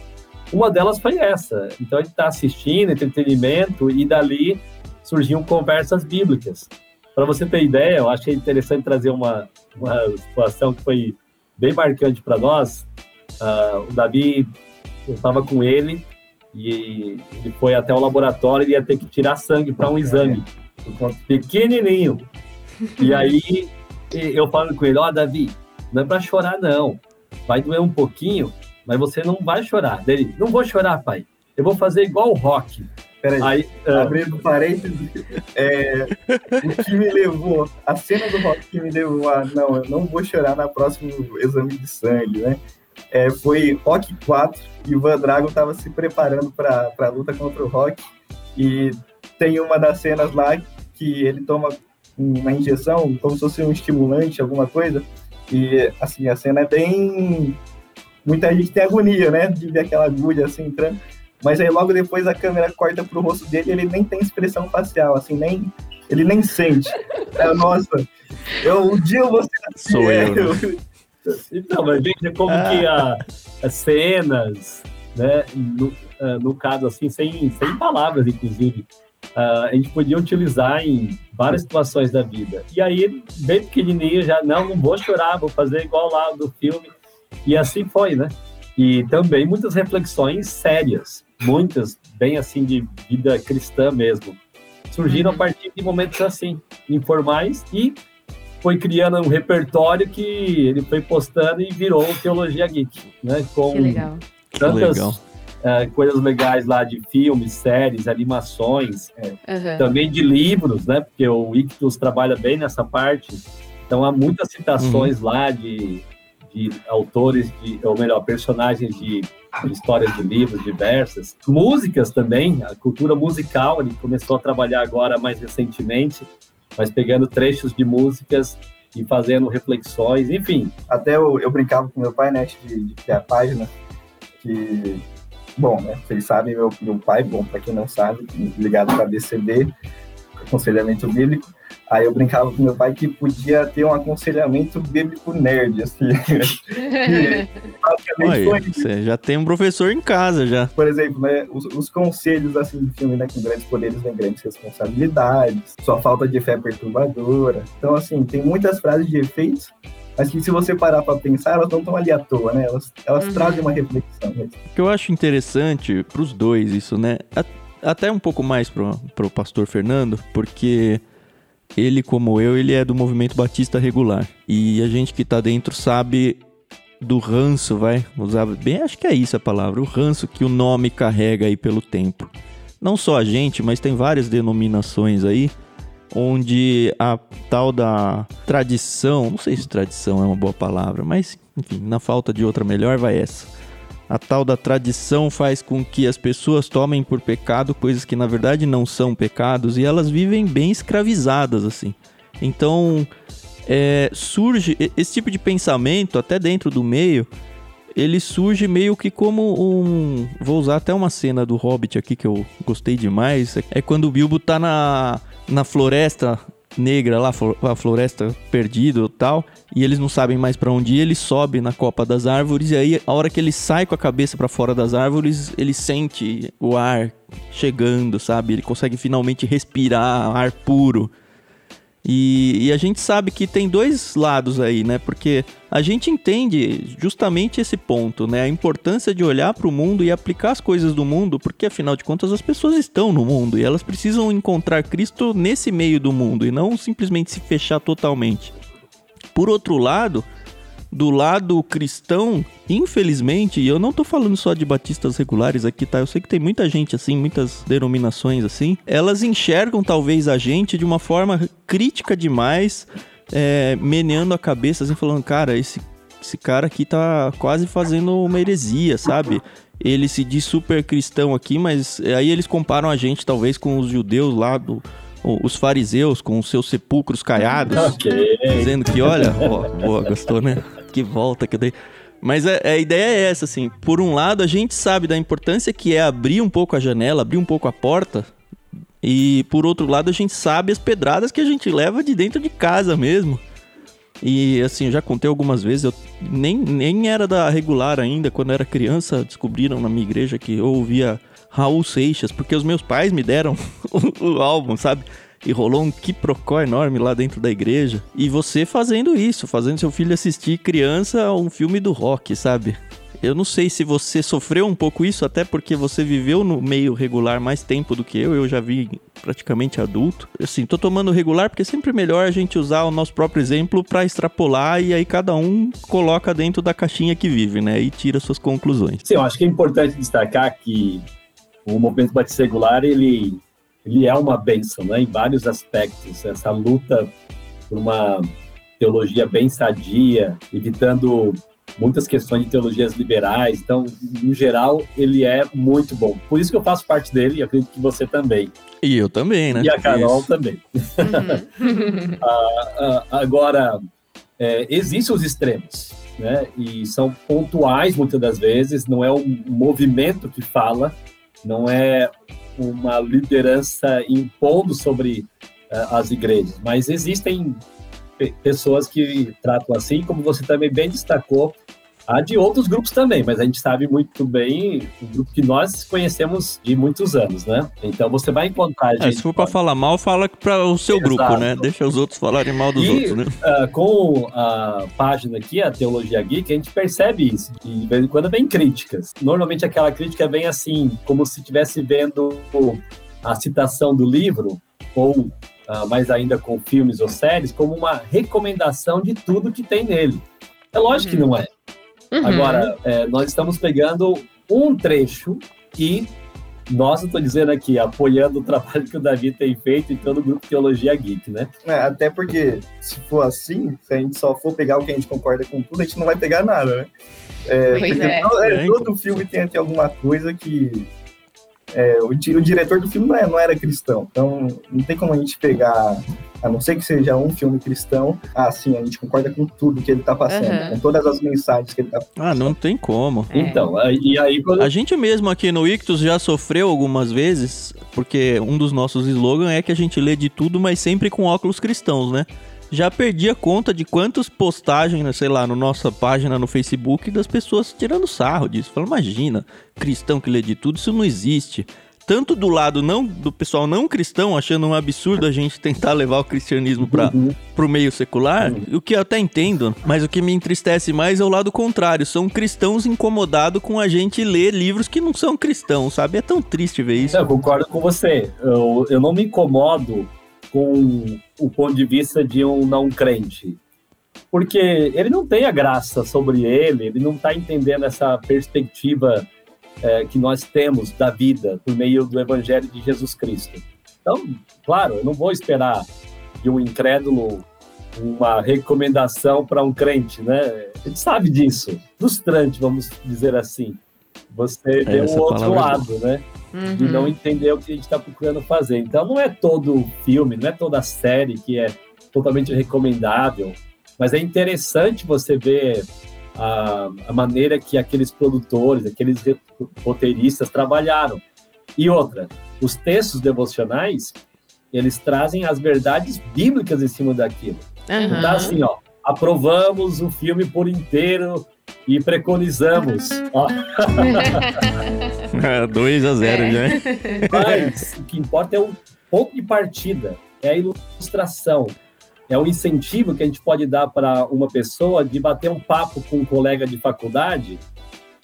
[SPEAKER 3] uma delas foi essa. Então a gente está assistindo, entretenimento, e dali surgiam conversas bíblicas. Para você ter ideia, eu achei interessante trazer uma, uma situação que foi bem marcante para nós. Uh, o Davi, eu estava com ele e ele foi até o laboratório e ia ter que tirar sangue para um exame, pequenininho. E *laughs* aí eu falo com ele: Ó, oh, Davi, não é para chorar, não. Vai doer um pouquinho, mas você não vai chorar. Dele, não vou chorar, pai. Eu vou fazer igual o rock.
[SPEAKER 4] Peraí, aí, uh... abrindo parênteses, é, o que me levou, a cena do rock que me levou a, não, eu não vou chorar na próximo exame de sangue, né? É, foi Rock 4 e o Van Drago estava se preparando para a luta contra o Rock e tem uma das cenas lá que ele toma uma injeção, como se fosse um estimulante, alguma coisa, e assim, a cena é bem. Muita gente tem agonia, né? De ver aquela agulha assim entrando. Mas aí logo depois a câmera corta pro rosto dele e ele nem tem expressão facial, assim, nem. Ele nem sente. É, nossa, eu, um dia você.
[SPEAKER 1] Sou é, eu. Né?
[SPEAKER 3] Então, mas veja como ah. que a, as cenas, né, no, uh, no caso, assim, sem, sem palavras, inclusive, uh, a gente podia utilizar em várias situações da vida. E aí, bem pequenininho, já, não, não vou chorar, vou fazer igual lá do filme. E assim foi, né? E também muitas reflexões sérias, muitas, bem assim, de vida cristã mesmo. Surgiram a uhum. partir de momentos assim, informais, e foi criando um repertório que ele foi postando e virou Teologia Geek, né?
[SPEAKER 2] Com que legal.
[SPEAKER 3] tantas legal. Uh, coisas legais lá de filmes, séries, animações, uhum. também de livros, né? Porque o Ictus trabalha bem nessa parte. Então há muitas citações uhum. lá de, de autores, de, ou melhor, personagens de, histórias de livros diversas. Músicas também, a cultura musical, ele começou a trabalhar agora mais recentemente mas pegando trechos de músicas e fazendo reflexões, enfim.
[SPEAKER 4] Até eu, eu brincava com meu pai, né, de, de a página, que, bom, né, vocês sabem, meu, meu pai, bom, para quem não sabe, ligado para DCB, aconselhamento bíblico, Aí eu brincava com meu pai que podia ter um aconselhamento bíblico nerd, assim. *laughs*
[SPEAKER 1] Olha, você já tem um professor em casa, já.
[SPEAKER 4] Por exemplo, né, os, os conselhos, assim, do filme, né, com grandes poderes vem grandes responsabilidades, sua falta de fé é perturbadora. Então, assim, tem muitas frases de efeitos, mas que se você parar para pensar, elas não estão ali à toa, né? Elas, elas uhum. trazem uma reflexão. Né?
[SPEAKER 1] O que eu acho interessante para os dois isso, né? Até um pouco mais pro, pro pastor Fernando, porque ele, como eu, ele é do movimento batista regular. E a gente que tá dentro sabe do ranço, vai usar bem, acho que é isso a palavra, o ranço que o nome carrega aí pelo tempo. Não só a gente, mas tem várias denominações aí onde a tal da tradição, não sei se tradição é uma boa palavra, mas enfim, na falta de outra melhor vai essa a tal da tradição faz com que as pessoas tomem por pecado coisas que na verdade não são pecados e elas vivem bem escravizadas assim. Então é, surge esse tipo de pensamento até dentro do meio. Ele surge meio que como um. Vou usar até uma cena do Hobbit aqui que eu gostei demais. É quando o Bilbo tá na, na floresta negra lá, a floresta perdido e tal, e eles não sabem mais para onde ir, ele sobe na copa das árvores e aí a hora que ele sai com a cabeça para fora das árvores, ele sente o ar chegando, sabe? Ele consegue finalmente respirar ar puro. E, e, a gente sabe que tem dois lados aí, né? Porque a gente entende justamente esse ponto, né? A importância de olhar para o mundo e aplicar as coisas do mundo, porque afinal de contas as pessoas estão no mundo e elas precisam encontrar Cristo nesse meio do mundo e não simplesmente se fechar totalmente. Por outro lado, do lado cristão, infelizmente, e eu não tô falando só de batistas regulares aqui, tá? Eu sei que tem muita gente assim, muitas denominações assim, elas enxergam talvez a gente de uma forma crítica demais, é, meneando a cabeça, assim, falando, cara, esse, esse cara aqui tá quase fazendo uma heresia, sabe? Ele se diz super cristão aqui, mas aí eles comparam a gente talvez com os judeus lá do os fariseus com os seus sepulcros caiados, okay. dizendo que, olha, ó, boa, gostou, né? Que volta que eu dei. Mas a, a, ideia é essa, assim. Por um lado, a gente sabe da importância que é abrir um pouco a janela, abrir um pouco a porta. E por outro lado, a gente sabe as pedradas que a gente leva de dentro de casa mesmo. E assim, eu já contei algumas vezes, eu nem, nem era da regular ainda, quando eu era criança, descobriram na minha igreja que eu ouvia Raul Seixas, porque os meus pais me deram *laughs* o, o álbum, sabe? E rolou um quiprocó enorme lá dentro da igreja. E você fazendo isso, fazendo seu filho assistir criança um filme do rock, sabe? Eu não sei se você sofreu um pouco isso, até porque você viveu no meio regular mais tempo do que eu. Eu já vi praticamente adulto. Assim, tô tomando regular porque é sempre melhor a gente usar o nosso próprio exemplo para extrapolar e aí cada um coloca dentro da caixinha que vive, né? E tira suas conclusões.
[SPEAKER 3] Sim, eu acho que é importante destacar que o movimento batismo regular ele ele é uma benção, né? Em vários aspectos. Essa luta por uma teologia bem sadia, evitando muitas questões de teologias liberais. Então, no geral, ele é muito bom. Por isso que eu faço parte dele e acredito que você também.
[SPEAKER 1] E eu também, né?
[SPEAKER 3] E a Carol isso. também. Uhum. *laughs* ah, ah, agora, é, existem os extremos, né? E são pontuais muitas das vezes, não é um movimento que fala, não é uma liderança impondo sobre uh, as igrejas, mas existem pessoas que tratam assim, como você também bem destacou, há de outros grupos também, mas a gente sabe muito bem o grupo que nós conhecemos de muitos anos, né? Então você vai encontrar.
[SPEAKER 1] É, se for para falar mal, fala para o seu Exato. grupo, né? Deixa os outros falarem mal dos
[SPEAKER 3] e,
[SPEAKER 1] outros, né?
[SPEAKER 3] Uh, com a página aqui, a Teologia Geek, a gente percebe isso. De vez em quando vem críticas. Normalmente aquela crítica vem assim, como se estivesse vendo a citação do livro ou uh, mais ainda com filmes ou séries, como uma recomendação de tudo que tem nele. É lógico uhum. que não é. Uhum. Agora, é, nós estamos pegando um trecho e nós, estou dizendo aqui, apoiando o trabalho que o Davi tem feito em todo o grupo Teologia Geek, né?
[SPEAKER 4] É, até porque, se for assim, se a gente só for pegar o que a gente concorda com tudo, a gente não vai pegar nada, né? É, pois é. é. Todo filme tem até alguma coisa que é, o, o, diretor do filme não, é, não, era cristão, então não tem como a gente pegar, a não ser que seja um filme cristão, ah, sim, a gente concorda com tudo que ele tá passando, uhum. com todas as mensagens que ele tá passando.
[SPEAKER 1] Ah, não tem como.
[SPEAKER 3] É. Então, e aí... Quando...
[SPEAKER 1] A gente mesmo aqui no Ictus já sofreu algumas vezes, porque um dos nossos slogans é que a gente lê de tudo, mas sempre com óculos cristãos, né? já perdi a conta de quantas postagens, né, sei lá, na nossa página no Facebook das pessoas tirando sarro disso. Falando, imagina, cristão que lê de tudo, isso não existe. Tanto do lado não do pessoal não cristão, achando um absurdo a gente tentar levar o cristianismo para uhum. o meio secular, uhum. o que eu até entendo, mas o que me entristece mais é o lado contrário. São cristãos incomodados com a gente ler livros que não são cristãos, sabe? É tão triste ver isso.
[SPEAKER 3] Eu concordo com você. Eu, eu não me incomodo com o ponto de vista de um não crente. Porque ele não tem a graça sobre ele, ele não está entendendo essa perspectiva é, que nós temos da vida por meio do Evangelho de Jesus Cristo. Então, claro, eu não vou esperar de um incrédulo uma recomendação para um crente, né? Ele sabe disso. Frustrante, vamos dizer assim. Você vê o outro lado, né? uhum. de não entender o que a gente está procurando fazer. Então, não é todo filme, não é toda série que é totalmente recomendável, mas é interessante você ver a, a maneira que aqueles produtores, aqueles roteiristas trabalharam. E outra, os textos devocionais, eles trazem as verdades bíblicas em cima daquilo. Uhum. Não tá assim, ó, aprovamos o filme por inteiro e preconizamos.
[SPEAKER 1] 2 *laughs* a 0 é. já.
[SPEAKER 3] Mas o que importa é o ponto de partida, é a ilustração, é o incentivo que a gente pode dar para uma pessoa de bater um papo com um colega de faculdade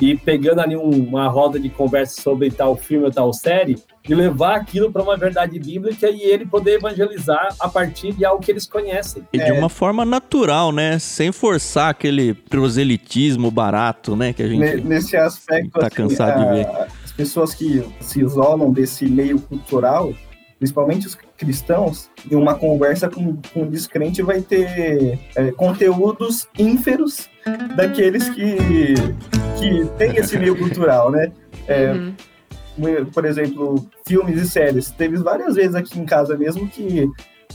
[SPEAKER 3] e pegando ali uma roda de conversa sobre tal filme ou tal série e levar aquilo para uma verdade bíblica e ele poder evangelizar a partir de algo que eles conhecem.
[SPEAKER 1] E de é. uma forma natural, né? Sem forçar aquele proselitismo barato, né? Que a gente
[SPEAKER 4] nesse aspecto
[SPEAKER 1] tá assim, cansado a, de ver.
[SPEAKER 4] As pessoas que se isolam desse meio cultural, principalmente os cristãos, em uma conversa com, com um descrente vai ter é, conteúdos ínferos daqueles que, que têm esse meio cultural, né? É, uhum. Por exemplo, filmes e séries. Teve várias vezes aqui em casa mesmo que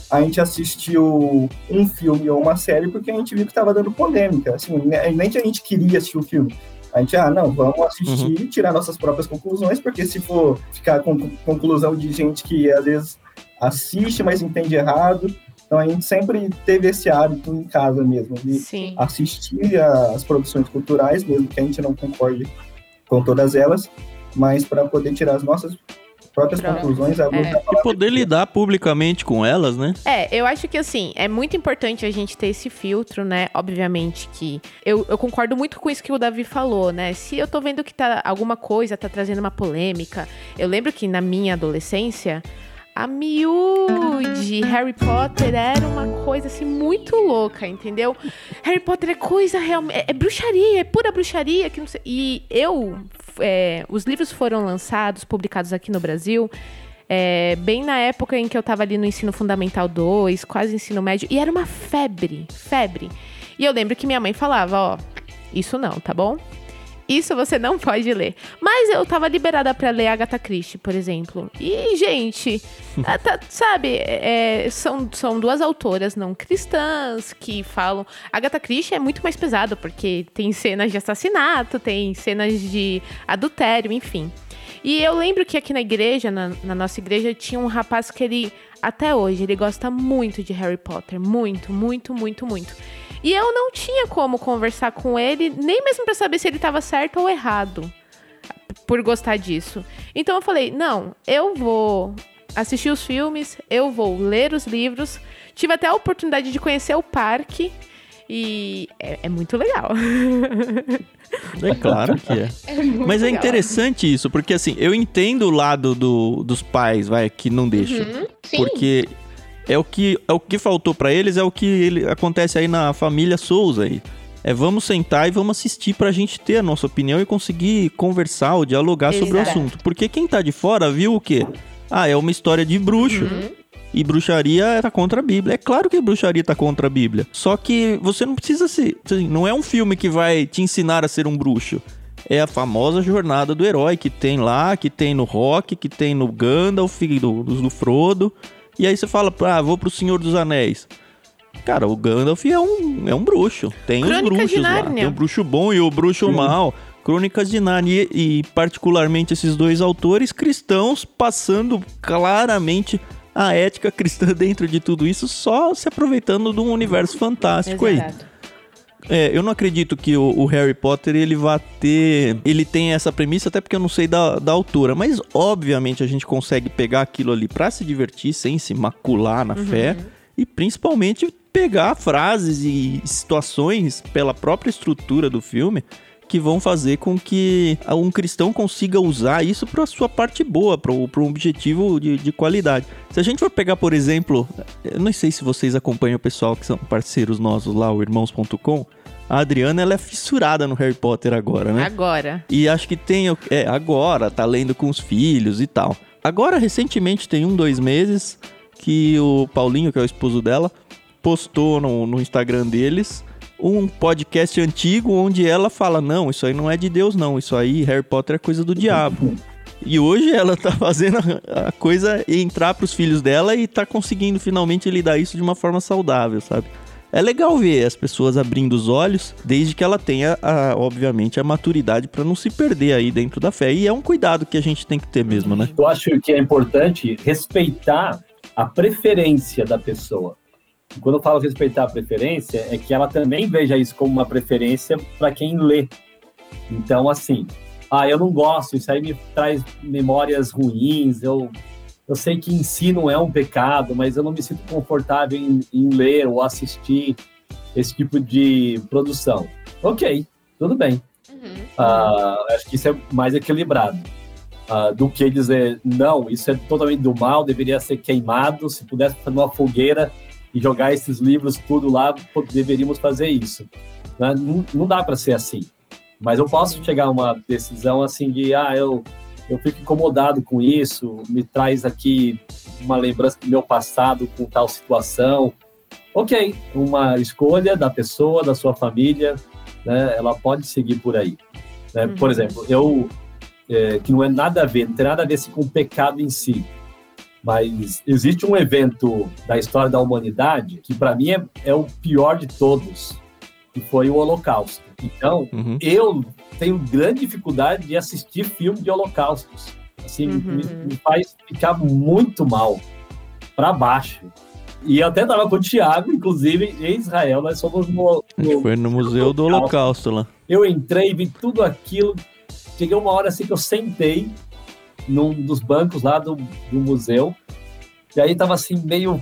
[SPEAKER 4] a gente assistiu um filme ou uma série porque a gente viu que estava dando polêmica. Assim, nem que a gente queria assistir o filme. A gente, ah, não, vamos assistir e uhum. tirar nossas próprias conclusões, porque se for ficar com conclusão de gente que às vezes assiste, mas entende errado. Então a gente sempre teve esse hábito em casa mesmo, de Sim. assistir as produções culturais, mesmo que a gente não concorde com todas elas, mas para poder tirar as nossas próprias Pronto. conclusões. É.
[SPEAKER 1] E poder lidar publicamente com elas, né?
[SPEAKER 2] É, eu acho que assim, é muito importante a gente ter esse filtro, né? Obviamente que eu, eu concordo muito com isso que o Davi falou, né? Se eu tô vendo que tá alguma coisa tá trazendo uma polêmica, eu lembro que na minha adolescência a miúde Harry Potter era uma coisa assim muito louca, entendeu? Harry Potter é coisa realmente. É, é, bruxaria, é pura bruxaria. Que não sei, e eu. É, os livros foram lançados, publicados aqui no Brasil. É, bem na época em que eu tava ali no ensino fundamental 2, quase ensino médio, e era uma febre, febre. E eu lembro que minha mãe falava, ó, isso não, tá bom? Isso você não pode ler. Mas eu tava liberada para ler Agatha Christie, por exemplo. E, gente, *laughs* tá, sabe, é, são, são duas autoras não cristãs que falam. Agatha Christie é muito mais pesado, porque tem cenas de assassinato, tem cenas de adultério, enfim. E eu lembro que aqui na igreja, na, na, nossa igreja, tinha um rapaz que ele, até hoje, ele gosta muito de Harry Potter. Muito, muito, muito, muito. E eu não tinha como conversar com ele, nem mesmo para saber se ele estava certo ou errado por gostar disso. Então eu falei: não, eu vou assistir os filmes, eu vou ler os livros. Tive até a oportunidade de conhecer o parque. E é, é muito legal. *laughs*
[SPEAKER 1] É claro que é. é Mas é interessante isso, porque assim, eu entendo o lado do, dos pais, vai, que não deixam. Uhum, porque é o que, é o que faltou para eles, é o que ele, acontece aí na família Souza aí. É vamos sentar e vamos assistir pra gente ter a nossa opinião e conseguir conversar ou dialogar Exato. sobre o assunto. Porque quem tá de fora viu o quê? Ah, é uma história de bruxo. Uhum. E bruxaria tá contra a Bíblia. É claro que bruxaria tá contra a Bíblia. Só que você não precisa se. Assim, não é um filme que vai te ensinar a ser um bruxo. É a famosa jornada do herói que tem lá, que tem no Rock, que tem no Gandalf, do, do Frodo. E aí você fala, ah, vou pro Senhor dos Anéis. Cara, o Gandalf é um, é um bruxo. Tem Crônicas os bruxos lá. Tem o bruxo bom e o bruxo Sim. mal. Crônicas de Nárnia e, e, particularmente esses dois autores cristãos passando claramente a ética cristã *laughs* dentro de tudo isso, só se aproveitando de um universo fantástico Exato. aí. É, eu não acredito que o, o, Harry Potter ele vá ter. Ele tem essa premissa, até porque eu não sei da, da autora. Mas, obviamente, a gente consegue pegar aquilo ali para se divertir, sem se macular na uhum. fé. E principalmente pegar frases e situações pela própria estrutura do filme que vão fazer com que um cristão consiga usar isso para sua parte boa, para um objetivo de, de, qualidade. Se a gente for pegar, por exemplo, eu não sei se vocês acompanham o pessoal que são parceiros nossos lá, o irmãos.com. A Adriana, ela é fissurada no Harry Potter agora, né?
[SPEAKER 2] Agora.
[SPEAKER 1] E acho que tem. É, agora, tá lendo com os filhos e tal. Agora, recentemente, tem um, dois meses, que o Paulinho, que é o esposo dela, postou no, no Instagram deles um podcast antigo onde ela fala: Não, isso aí não é de Deus, não. Isso aí, Harry Potter é coisa do diabo. E hoje ela tá *laughs* fazendo a coisa entrar pros filhos dela e tá conseguindo finalmente lidar isso de uma forma saudável, sabe? É legal ver as pessoas abrindo os olhos, desde que ela tenha, a, obviamente, a maturidade para não se perder aí dentro da fé. E é um cuidado que a gente tem que ter mesmo, né?
[SPEAKER 3] Eu acho que é importante respeitar a preferência da pessoa. E quando eu falo respeitar a preferência, é que ela também veja isso como uma preferência para quem lê. Então, assim, ah, eu não gosto, isso aí me traz memórias ruins, eu eu sei que ensino é um pecado, mas eu não me sinto confortável em, em ler ou assistir esse tipo de produção. Ok, tudo bem. Uhum. Uh, acho que isso é mais equilibrado uh, do que dizer, não, isso é totalmente do mal, deveria ser queimado, se pudesse fazer uma fogueira e jogar esses livros tudo lá, deveríamos fazer isso. Né? Não, não dá para ser assim. Mas eu posso chegar a uma decisão assim de, ah, eu eu fico incomodado com isso, me traz aqui uma lembrança do meu passado com tal situação. Ok, uma escolha da pessoa, da sua família, né, ela pode seguir por aí. Né? Por uhum. exemplo, eu, é, que não é nada a ver, não tem nada a ver assim, com o pecado em si, Mas existe um evento da história da humanidade que, para mim, é, é, o pior de todos, que foi o Holocausto. Então, uhum. eu tenho grande dificuldade de assistir filme de holocaustos. Assim, uhum. me, me, faz ficar muito mal, para baixo. E eu até estava com o Thiago, inclusive, em Israel, nós fomos no.
[SPEAKER 1] no foi no Museu do Holocausto lá.
[SPEAKER 3] Eu entrei, vi tudo aquilo. Cheguei uma hora assim que eu sentei num dos bancos lá do, do museu. E aí tava assim, meio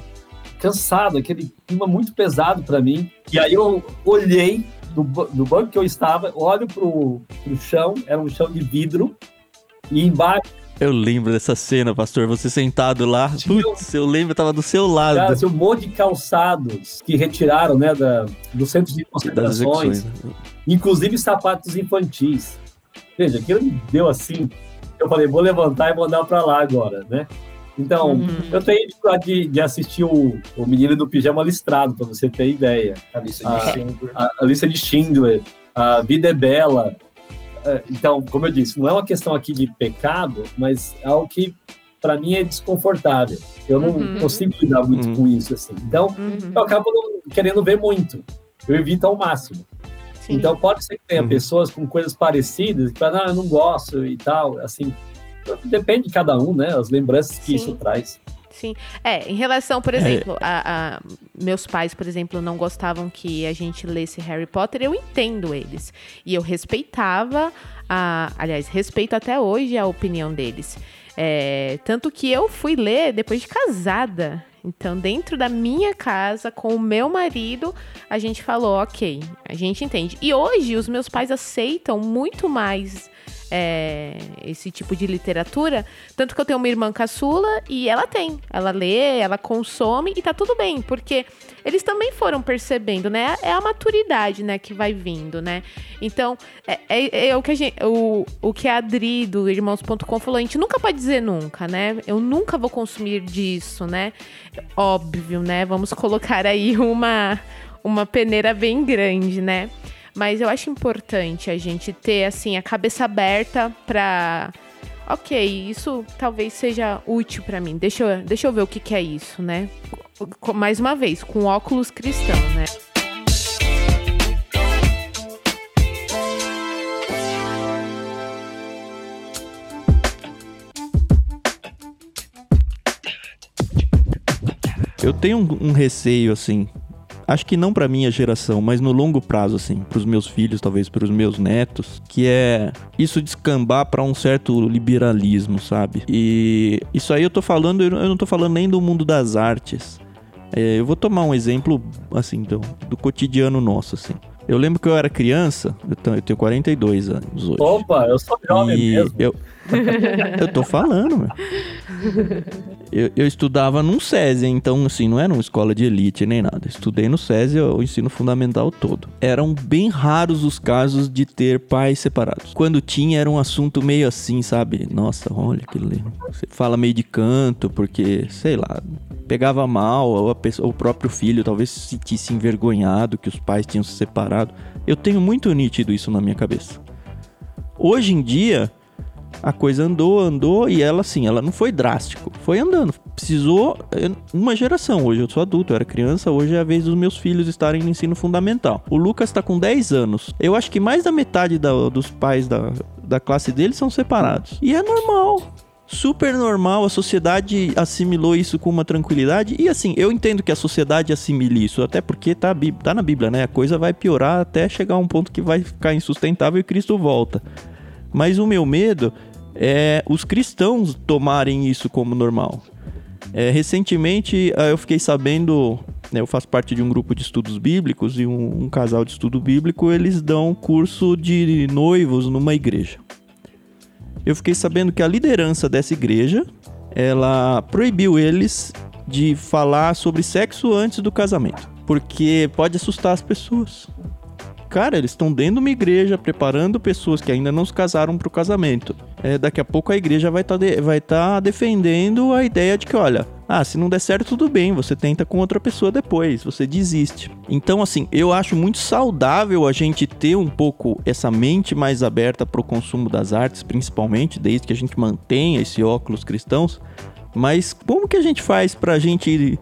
[SPEAKER 3] cansado, aquele clima muito pesado para mim. E aí eu olhei do, do banco que eu estava, olho pro, pro chão, era um chão de vidro, e embaixo
[SPEAKER 1] eu lembro dessa cena, pastor. Você sentado lá. Putz, eu lembro, tava do seu lado. Cara,
[SPEAKER 3] um monte de calçados que retiraram, né, da, do centro de concentrações. Né? Inclusive sapatos infantis. Veja, aquilo me deu assim. Eu falei, vou levantar e mandar para lá agora, né? Então, uhum. eu tenho dificuldade de, de, assistir o, o Menino do Pijama Listrado, para você ter ideia.
[SPEAKER 4] A lista de Schindler.
[SPEAKER 3] A, a, lista de Schindler. A Vida é Bela. É, então, como eu disse, não é uma questão aqui de pecado, mas é algo que para mim é desconfortável. Eu não uhum. consigo lidar muito uhum. com isso assim. Então, uhum. eu acabo não, querendo ver muito. Eu evito ao máximo. Sim. Então, pode ser que tenha uhum. pessoas com coisas parecidas que falam, ah, eu não gosto e tal, assim. Depende de cada um, né? As lembranças que Sim. isso traz.
[SPEAKER 2] Sim. É, em relação, por exemplo, é. a, a, meus pais, por exemplo, não gostavam que a gente lesse Harry Potter, eu entendo eles. E eu respeitava, a, aliás, respeito até hoje a opinião deles. É, tanto que eu fui ler depois de casada. Então, dentro da minha casa, com o meu marido, a gente falou, ok, a gente entende. E hoje os meus pais aceitam muito mais é, esse tipo de literatura. Tanto que eu tenho uma irmã caçula e ela tem. Ela lê, ela consome e tá tudo bem, porque eles também foram percebendo, né? É a maturidade, né, que vai vindo, né? Então, é, é, é o, que a gente, o, o que a Adri do Irmãos.com falou, a gente nunca pode dizer nunca, né? Eu nunca vou consumir disso, né? Óbvio, né? Vamos colocar aí uma, uma peneira bem grande, né? Mas eu acho importante a gente ter, assim, a cabeça aberta pra. Ok, isso talvez seja útil para mim. Deixa eu, deixa eu ver o que, que é isso, né? Mais uma vez, com óculos cristão, né?
[SPEAKER 1] Eu tenho um, um receio, assim, acho que não para minha geração, mas no longo prazo, assim, para os meus filhos, talvez para os meus netos, que é isso descambar para um certo liberalismo, sabe? E isso aí eu tô falando, eu não tô falando nem do mundo das artes. É, eu vou tomar um exemplo, assim, do, do cotidiano nosso, assim. Eu lembro que eu era criança, eu tenho 42 anos hoje.
[SPEAKER 3] Opa, eu sou jovem e mesmo.
[SPEAKER 1] Eu, *laughs* eu tô falando, meu. Eu, eu, estudava num SESI, então, assim, não era uma escola de elite nem nada. estudei no SESI o ensino fundamental todo. Eram bem raros os casos de ter pais separados. Quando tinha, era um assunto meio assim, sabe? Nossa, olha que lindo. Você fala meio de canto, porque, sei lá, pegava mal, ou, pessoa, ou o próprio filho talvez se sentisse envergonhado que os pais tinham se separado. Eu tenho muito nítido isso na minha cabeça. Hoje em dia, a coisa andou, andou e ela assim, ela não foi drástico, foi andando. Precisou uma geração. Hoje eu sou adulto, eu era criança, hoje é a vez dos meus filhos estarem no ensino fundamental. O Lucas está com 10 anos. Eu acho que mais da metade da, dos pais da, da classe dele são separados. E é normal super normal, a sociedade assimilou isso com uma tranquilidade. E assim, eu entendo que a sociedade assimile isso, até porque tá, tá na Bíblia, né? A coisa vai piorar até chegar a um ponto que vai ficar insustentável e Cristo volta. Mas o meu medo é os cristãos tomarem isso como normal. É, recentemente ah, eu fiquei sabendo, né, eu faço parte de um grupo de estudos bíblicos e um, um casal de estudo bíblico, eles dão curso de noivos numa igreja. Eu fiquei sabendo que a liderança dessa igreja, ela proibiu eles de falar sobre sexo antes do casamento, porque pode assustar as pessoas. Cara, eles estão dentro de uma igreja preparando pessoas que ainda não se casaram para o casamento. É, daqui a pouco a igreja vai estar tá de, vai tá defendendo a ideia de que, olha, ah, se não der certo, tudo bem, você tenta com outra pessoa depois, você desiste. Então, assim, eu acho muito saudável a gente ter um pouco essa mente mais aberta para o consumo das artes, principalmente, desde que a gente mantenha esse óculos cristãos. Mas como que a gente faz pra gente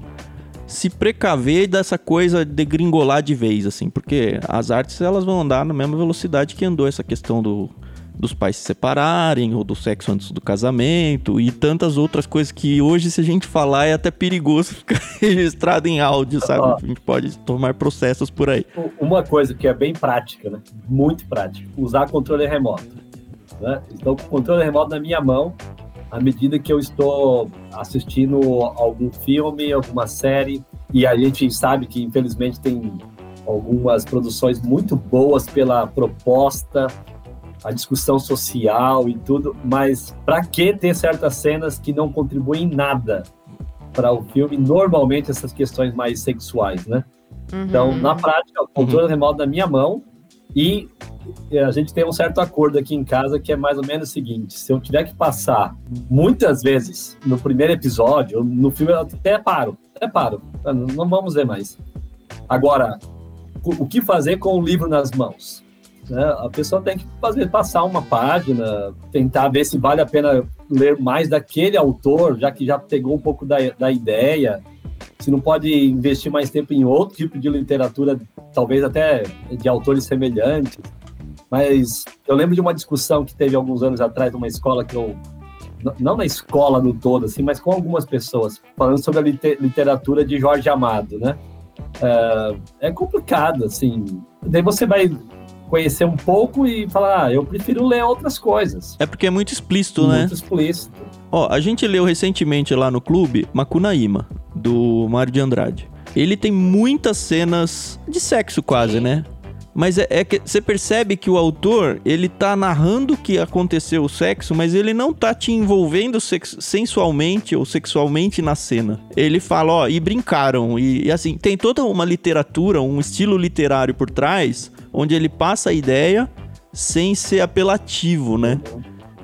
[SPEAKER 1] se precaver dessa coisa de gringolar de vez, assim? Porque as artes elas vão andar na mesma velocidade que andou essa questão do, dos pais se separarem, ou do sexo antes do casamento, e tantas outras coisas que hoje, se a gente falar, é até perigoso *laughs* ficar registrado em áudio, sabe? A gente pode tomar processos por aí.
[SPEAKER 3] Uma coisa que é bem prática, né? Muito prática, usar controle remoto. Né? Estou com o controle remoto na minha mão, à medida que eu estou assistindo algum filme, alguma série, e a gente sabe que infelizmente tem algumas produções muito boas pela proposta, a discussão social e tudo, mas para que ter certas cenas que não contribuem em nada para o filme? Normalmente essas questões mais sexuais, né? Uhum. Então, na prática, o controle uhum. remoto da minha mão e a gente tem um certo acordo aqui em casa que é mais ou menos o seguinte: se eu tiver que passar muitas vezes no primeiro episódio, no filme, eu até paro, até paro, não vamos ver mais. Agora, o que fazer com o livro nas mãos? Né? A pessoa tem que fazer passar uma página, tentar ver se vale a pena ler mais daquele autor, já que já pegou um pouco da, da ideia se não pode investir mais tempo em outro tipo de literatura, talvez até de autores semelhantes. Mas eu lembro de uma discussão que teve alguns anos atrás numa escola que eu não na escola no todo assim, mas com algumas pessoas falando sobre a literatura de Jorge Amado, né? É, é complicado, assim. Daí você vai conhecer um pouco e falar, ah, eu prefiro ler outras coisas.
[SPEAKER 1] É porque é muito explícito, muito né?
[SPEAKER 3] Muito explícito.
[SPEAKER 1] Ó, a gente leu recentemente lá no clube Macunaíma, do Mário de Andrade. Ele tem muitas cenas de sexo quase, né? Mas é, é, que você percebe que o autor, ele tá narrando que aconteceu o sexo, mas ele não tá te envolvendo sensualmente ou sexualmente na cena. Ele fala, ó, e brincaram. E, e, assim, tem toda uma literatura, um estilo literário por trás, onde ele passa a ideia sem ser apelativo, né?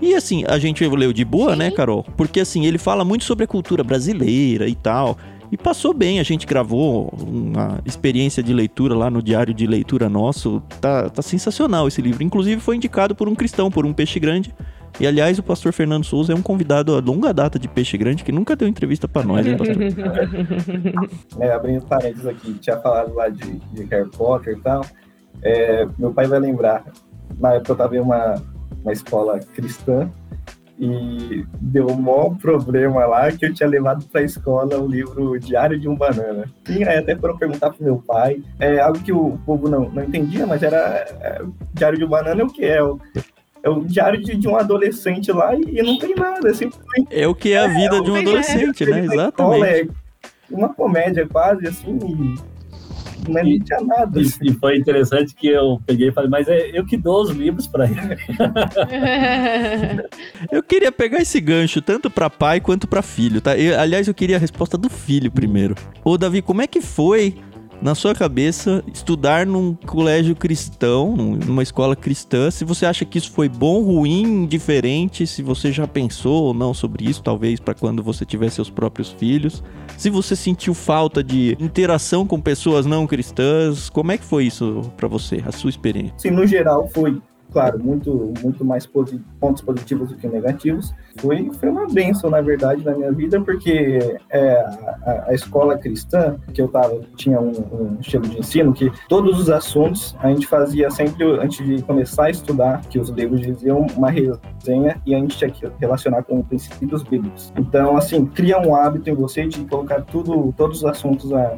[SPEAKER 1] E assim, a gente leu de boa, né, Carol? Porque assim, ele fala muito sobre a cultura brasileira e tal. E passou bem, a gente gravou uma experiência de leitura lá no diário de leitura nosso. Tá, tá sensacional esse livro. Inclusive foi indicado por um cristão, por um peixe grande. E aliás, o pastor Fernando Souza é um convidado a longa data de Peixe Grande que nunca deu entrevista para nós, hein, pastor? *laughs*
[SPEAKER 4] é, abrindo parênteses aqui, tinha falado lá de, de Harry Potter e tal. É, meu pai vai lembrar, na época eu estava em uma, uma escola cristã e deu um maior problema lá que eu tinha levado para a escola o livro Diário de um Banana. E aí até foram perguntar pro meu pai, é algo que o povo não, não entendia, mas era é, Diário de um Banana é o que é? O, é o diário de, de, um adolescente lá e, e não tem nada. É, simplesmente,
[SPEAKER 1] é o que é a vida é, de um adolescente, né? Exatamente. Escola, é
[SPEAKER 4] uma comédia quase assim mas não tinha nada. E,
[SPEAKER 3] e, foi interessante que eu peguei e falei, mas é eu que dou os livros para ele. *laughs*
[SPEAKER 1] eu queria pegar esse gancho tanto para pai quanto para filho, tá? Eu, aliás, eu queria a resposta do filho primeiro. Ô, Davi, como é que foi na sua cabeça estudar num colégio cristão, numa escola cristã, se você acha que isso foi bom, ruim, diferente, se você já pensou ou não sobre isso, talvez para quando você tiver seus próprios filhos, se você sentiu falta de interação com pessoas não cristãs, como é que foi isso para você, a sua experiência?
[SPEAKER 4] Sim, no geral foi claro, muito, muito mais pontos positivos do que negativos. Foi, foi uma benção, na verdade, na minha vida, porque é, a, a, escola cristã que eu tava tinha um, um, estilo de ensino que todos os assuntos a gente fazia sempre antes de começar a estudar, que os livros diziam uma resenha e a gente tinha que relacionar com princípios bíblicos. Então, assim, cria um hábito em você de colocar tudo, todos os assuntos a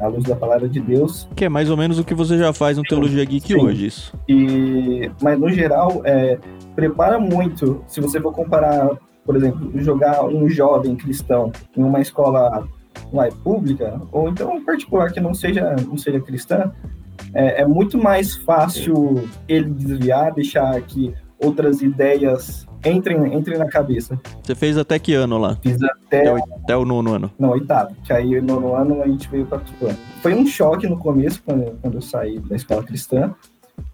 [SPEAKER 4] à luz da palavra de Deus.
[SPEAKER 1] Que é mais ou menos o que você já faz no Teologia Geek Sim. hoje, isso.
[SPEAKER 4] E, mas no geral, é, prepara muito. Se você for comparar, por exemplo, jogar um jovem cristão em uma escola lá, pública, ou então um particular que não seja, não seja cristã, é, é muito mais fácil ele desviar, deixar que outras ideias entrem, entrem na cabeça.
[SPEAKER 1] Você fez até que ano lá?
[SPEAKER 4] Fiz até...
[SPEAKER 1] Até o, até o nono ano?
[SPEAKER 4] Não, oitavo. Que aí, no nono ano, a gente veio para. Foi um choque no começo, quando, quando eu saí da escola cristã,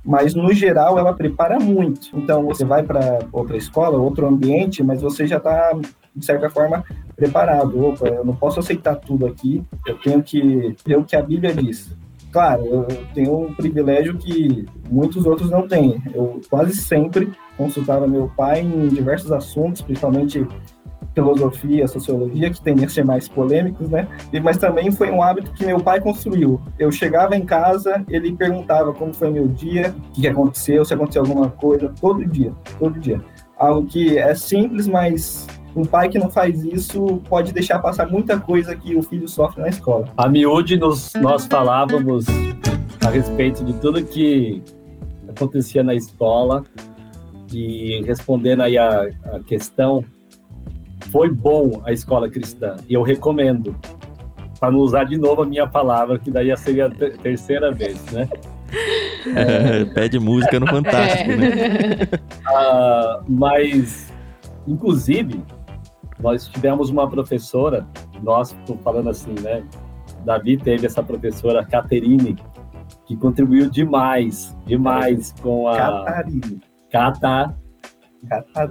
[SPEAKER 4] mas no geral ela prepara muito. Então você vai para outra escola, outro ambiente, mas você já está de certa forma preparado. Opa, eu não posso aceitar tudo aqui. Eu tenho que ver o que a Bíblia diz. Claro, eu tenho um privilégio que muitos outros não têm. Eu quase sempre consultava meu pai em diversos assuntos, principalmente filosofia, sociologia, que tendem a ser mais polêmicos, né? E, mas também foi um hábito que meu pai construiu. Eu chegava em casa, ele perguntava como foi meu dia, o que aconteceu, se aconteceu alguma coisa, todo dia, todo dia. Algo que é simples, mas um pai que não faz isso pode deixar passar muita coisa que o filho sofre na escola.
[SPEAKER 3] A miúde, nos, nós falávamos a respeito de tudo que acontecia na escola e respondendo aí a, a questão, foi bom a escola cristã e eu recomendo para não usar de novo a minha palavra, que daí seria a ter terceira vez, né? *laughs*
[SPEAKER 1] É, pede música no Fantástico, é. né?
[SPEAKER 3] Uh, *laughs* mas, inclusive, nós tivemos uma professora, nós estou falando assim, né? Davi teve essa professora, Caterine, que contribuiu demais, demais com a.
[SPEAKER 4] Catarine.
[SPEAKER 3] Cata...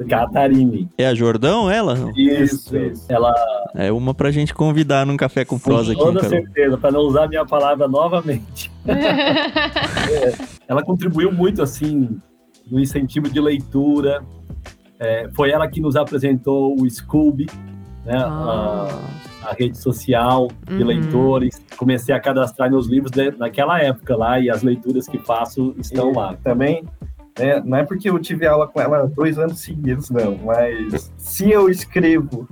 [SPEAKER 3] Catarine.
[SPEAKER 1] É a Jordão, ela?
[SPEAKER 3] Isso, isso. Ela.
[SPEAKER 1] É uma pra gente convidar num café com prosa aqui.
[SPEAKER 3] Com toda certeza, para não usar a minha palavra novamente. *laughs* é, ela contribuiu muito, assim, no incentivo de leitura, é, foi ela que nos apresentou o Scooby, né, ah. a, a, rede social de uhum. leitores. Comecei a cadastrar meus livros de, naquela época lá e as leituras que faço estão e lá.
[SPEAKER 4] Também é, não é porque eu tive aula com ela dois anos seguidos, não, mas se eu escrevo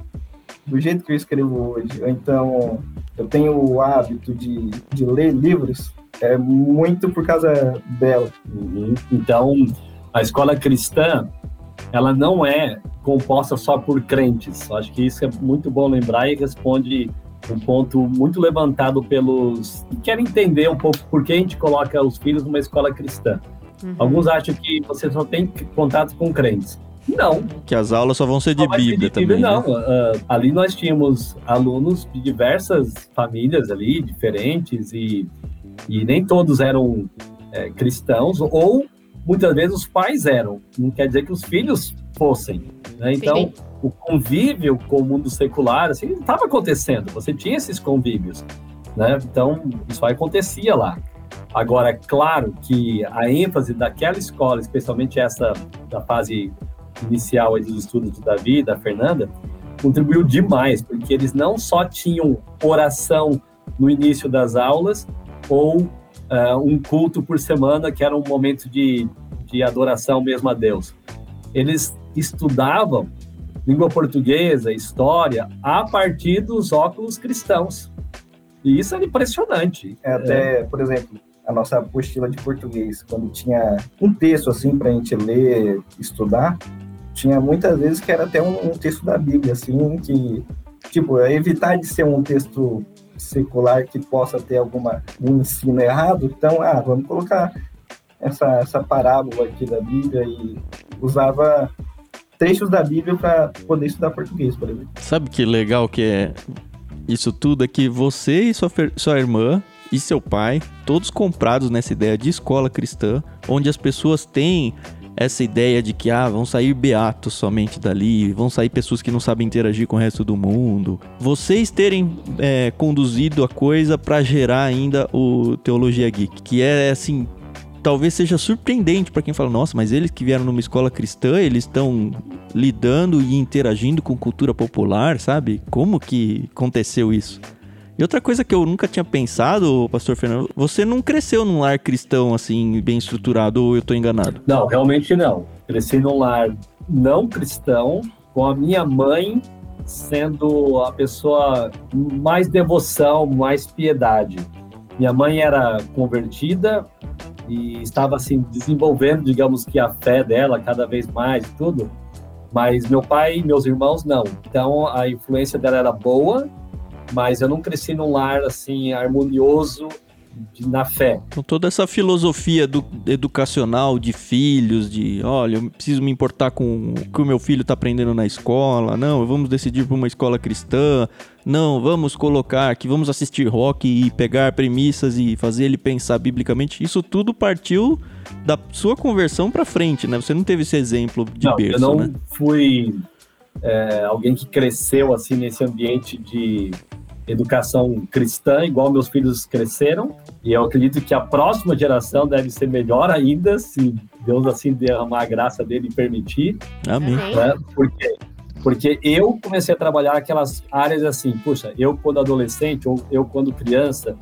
[SPEAKER 4] do jeito que eu escrevo hoje, então eu tenho o hábito de, de ler livros, é muito por causa dela.
[SPEAKER 3] Uhum. Então, a escola cristã, ela não é composta só por crentes. Acho que isso é muito bom lembrar e responde um ponto muito levantado pelos que querem entender um pouco por que a gente coloca os filhos numa escola cristã. Uhum. Alguns acham que você só tem contato com crentes. Não.
[SPEAKER 1] Que as aulas só vão ser de Bíblia ser de também.
[SPEAKER 3] Não, né? uh, ali nós tínhamos alunos de diversas famílias ali, diferentes, e, e nem todos eram é, cristãos, ou muitas vezes os pais eram, não quer dizer que os filhos fossem. Né? Então, Sim. o convívio com o mundo secular, assim, estava acontecendo, você tinha esses convívios. Né? Então, isso acontecia lá. Agora, é claro que a ênfase daquela escola, especialmente essa da fase inicial dos estudos do Davi e da Fernanda, contribuiu demais, porque eles não só tinham oração no início das aulas ou uh, um culto por semana, que era um momento de, de adoração mesmo a Deus. Eles estudavam língua portuguesa, história, a partir dos óculos cristãos. E isso é impressionante.
[SPEAKER 4] É até, é. por exemplo, a nossa apostila de português, quando tinha um texto assim para a gente ler, estudar, tinha muitas vezes que era até um, um texto da Bíblia, assim, que, tipo, evitar de ser um texto secular que possa ter alguma um ensino errado, então, ah, vamos colocar essa, essa parábola aqui da Bíblia e usava trechos da Bíblia para poder estudar português, por exemplo.
[SPEAKER 1] Sabe que legal que é isso tudo? É que você e sua, sua irmã e seu pai, todos comprados nessa ideia de escola cristã, onde as pessoas têm essa ideia de que ah, vão sair beatos somente dali, vão sair pessoas que não sabem interagir com o resto do mundo. Vocês terem é, conduzido a coisa para gerar ainda o Teologia Geek, que é assim. Talvez seja surpreendente para quem fala, nossa, mas eles que vieram numa escola cristã, eles estão lidando e interagindo com cultura popular, sabe? Como que aconteceu isso? E outra coisa que eu nunca tinha pensado, pastor Fernando, você não cresceu num lar cristão assim, bem estruturado, ou eu tô enganado?
[SPEAKER 3] Não, realmente não. Cresci num lar não cristão, com a minha mãe sendo a pessoa mais devoção, mais piedade. Minha mãe era convertida e estava assim desenvolvendo, digamos que a fé dela cada vez mais e tudo. Mas meu pai e meus irmãos não. Então a influência dela era boa, mas eu não cresci num lar assim harmonioso de, na fé.
[SPEAKER 1] Então, toda essa filosofia do, educacional de filhos, de olha, eu preciso me importar com o que o meu filho está aprendendo na escola, não, vamos decidir por uma escola cristã, não, vamos colocar que vamos assistir rock e pegar premissas e fazer ele pensar biblicamente. Isso tudo partiu da sua conversão para frente, né? Você não teve esse exemplo de
[SPEAKER 3] não,
[SPEAKER 1] berço,
[SPEAKER 3] eu não
[SPEAKER 1] né?
[SPEAKER 3] fui é, alguém que cresceu assim nesse ambiente de educação cristã, igual meus filhos cresceram. E eu acredito que a próxima geração deve ser melhor ainda, se Deus assim derramar a graça dele e permitir.
[SPEAKER 1] Amém.
[SPEAKER 3] Né? Porque Porque eu comecei a trabalhar aquelas áreas assim, puxa, eu quando adolescente ou eu quando criança,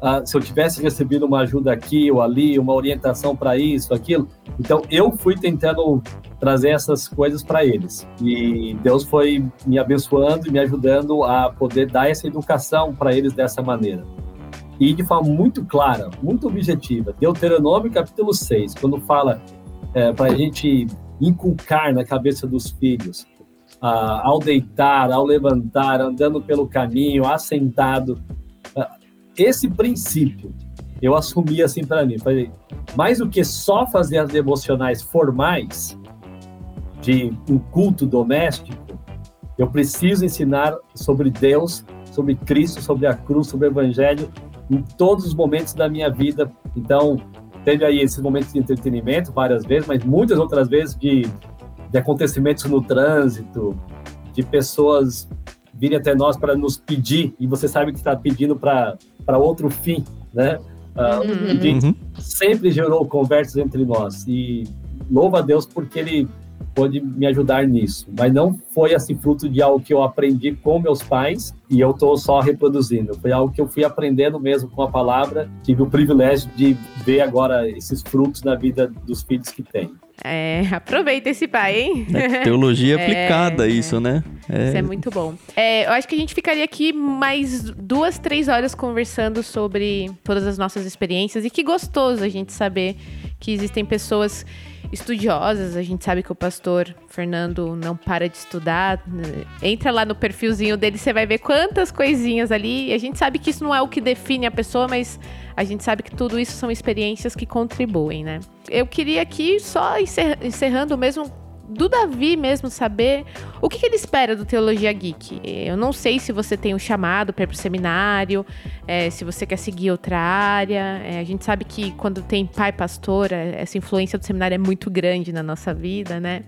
[SPEAKER 3] ah, se eu tivesse recebido uma ajuda aqui ou ali, uma orientação para isso, aquilo, então eu fui tentando trazer essas coisas para eles. E Deus foi me abençoando e me ajudando a poder dar essa educação para eles dessa maneira. E de forma muito clara, muito objetiva. Deuteronômio capítulo 6, quando fala é, para a gente inculcar na cabeça dos filhos, ah, ao deitar, ao levantar, andando pelo caminho, assentado. Esse princípio eu assumi assim para mim. Falei, mais do que só fazer as devocionais formais de um culto doméstico, eu preciso ensinar sobre Deus, sobre Cristo, sobre a cruz, sobre o Evangelho em todos os momentos da minha vida. Então, teve aí esses momentos de entretenimento várias vezes, mas muitas outras vezes de de acontecimentos no trânsito, de pessoas virem até nós para nos pedir, e você sabe que está pedindo para outro fim, né? Uh, uhum. Sempre gerou conversas entre nós. E louva a Deus porque ele pôde me ajudar nisso. Mas não foi assim fruto de algo que eu aprendi com meus pais e eu estou só reproduzindo. Foi algo que eu fui aprendendo mesmo com a palavra. Tive o privilégio de ver agora esses frutos na vida dos filhos que tenho.
[SPEAKER 2] É, aproveita esse pai, hein?
[SPEAKER 1] É teologia *laughs* aplicada, é, isso, né?
[SPEAKER 2] É. Isso é muito bom. É, eu acho que a gente ficaria aqui mais duas, três horas conversando sobre todas as nossas experiências e que gostoso a gente saber que existem pessoas estudiosas. A gente sabe que o pastor Fernando não para de estudar. Entra lá no perfilzinho dele, você vai ver quantas coisinhas ali. A gente sabe que isso não é o que define a pessoa, mas a gente sabe que tudo isso são experiências que contribuem, né? Eu queria aqui, só encerrando mesmo, do Davi mesmo saber o que, que, ele espera do Teologia Geek. Eu não sei se você tem um chamado para ir pro seminário, é, se você quer seguir outra área. É, a gente sabe que quando tem pai pastor, essa influência do seminário é muito grande na nossa vida, né?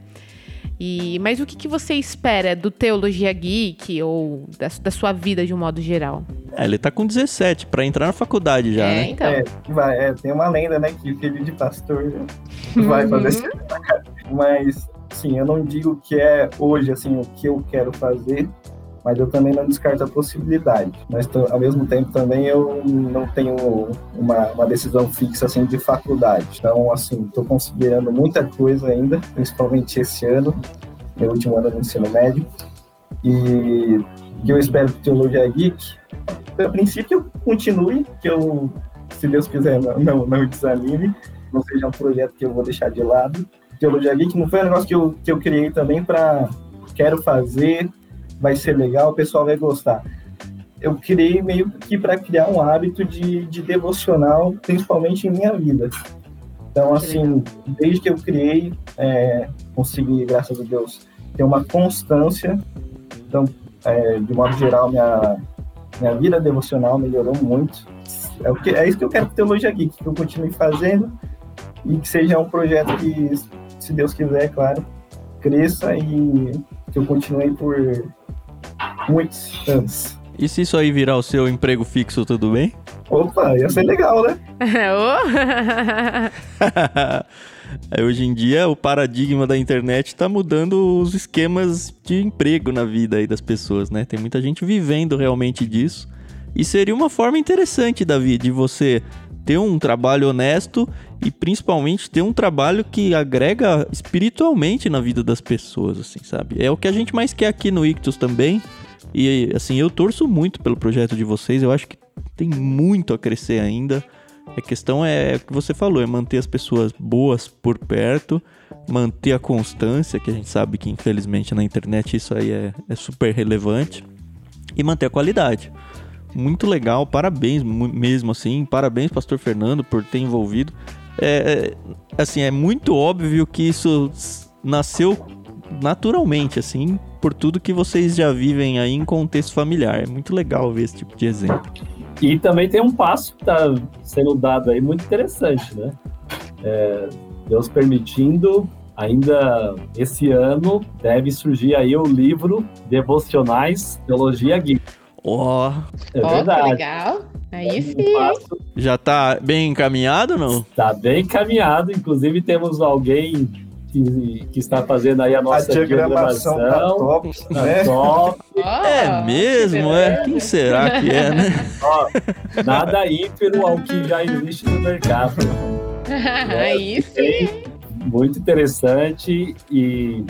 [SPEAKER 2] E, mas o que, que você espera do Teologia Geek ou da, da sua vida de um modo geral?
[SPEAKER 1] É, ele tá com 17 para entrar na faculdade já,
[SPEAKER 2] é,
[SPEAKER 1] né?
[SPEAKER 2] Então.
[SPEAKER 4] É, vai, é, tem uma lenda, né, que filho de pastor *laughs* vai fazer uhum. Mas Sim, eu não digo que é hoje assim o que eu quero fazer, mas eu também não descarto a possibilidade. Mas ao mesmo tempo também eu não tenho uma, uma decisão fixa assim de faculdade. Então assim, estou considerando muita coisa ainda, principalmente esse ano, meu último ano do ensino médio. E que eu espero que Teologia Geek, a princípio continue, que eu, se Deus quiser, não, não, não desanime, não seja um projeto que eu vou deixar de lado Teologia Geek não foi um negócio que eu, que eu criei também para quero fazer, vai ser legal, o pessoal vai gostar. Eu criei meio que para criar um hábito de, de devocional, principalmente em minha vida. Então, assim, desde que eu criei, é, consegui, graças a Deus, ter uma constância. Então, é, de modo geral, minha, minha vida devocional melhorou muito. É, o que, é isso que eu quero Teologia Geek, que eu continue fazendo e que seja um projeto que se Deus quiser, é claro, cresça e que eu continue por muitos anos.
[SPEAKER 1] E se isso aí virar o seu emprego fixo, tudo bem?
[SPEAKER 4] Opa, ia ser legal, né? *laughs* *laughs*
[SPEAKER 1] Hoje em dia, o paradigma da internet está mudando os esquemas de emprego na vida aí das pessoas, né? Tem muita gente vivendo realmente disso. E seria uma forma interessante, Davi, de você ter um trabalho honesto e principalmente ter um trabalho que agrega espiritualmente na vida das pessoas, assim, sabe? É o que a gente mais quer aqui no Ictus também. E assim, eu torço muito pelo projeto de vocês, eu acho que tem muito a crescer ainda. A questão é o que você falou, é manter as pessoas boas por perto, manter a constância, que a gente sabe que infelizmente na internet isso aí é, é super relevante, e manter a qualidade muito legal, parabéns mesmo assim, parabéns Pastor Fernando por ter envolvido. É, é, assim, é muito óbvio que isso nasceu naturalmente, assim, por tudo que vocês já vivem aí em contexto familiar. É muito legal ver esse tipo de exemplo.
[SPEAKER 3] E também tem um passo que está sendo dado aí muito interessante, né? É, Deus permitindo, ainda esse ano deve surgir aí o livro Devocionais Teologia Geek.
[SPEAKER 1] Ó.
[SPEAKER 2] Oh. É oh, verdade. legal. Aí é sim.
[SPEAKER 1] Já tá bem encaminhado não?
[SPEAKER 3] Tá bem encaminhado. Inclusive temos alguém que, que está fazendo aí a
[SPEAKER 4] A
[SPEAKER 3] nossa
[SPEAKER 4] diagramação tá top,
[SPEAKER 3] Tá
[SPEAKER 4] né?
[SPEAKER 3] top.
[SPEAKER 1] É mesmo, é? Quem será que é, né? *laughs*
[SPEAKER 3] Ó, nada ímpero ao que já existe no mercado. *laughs*
[SPEAKER 2] Aí sim.
[SPEAKER 3] Muito interessante e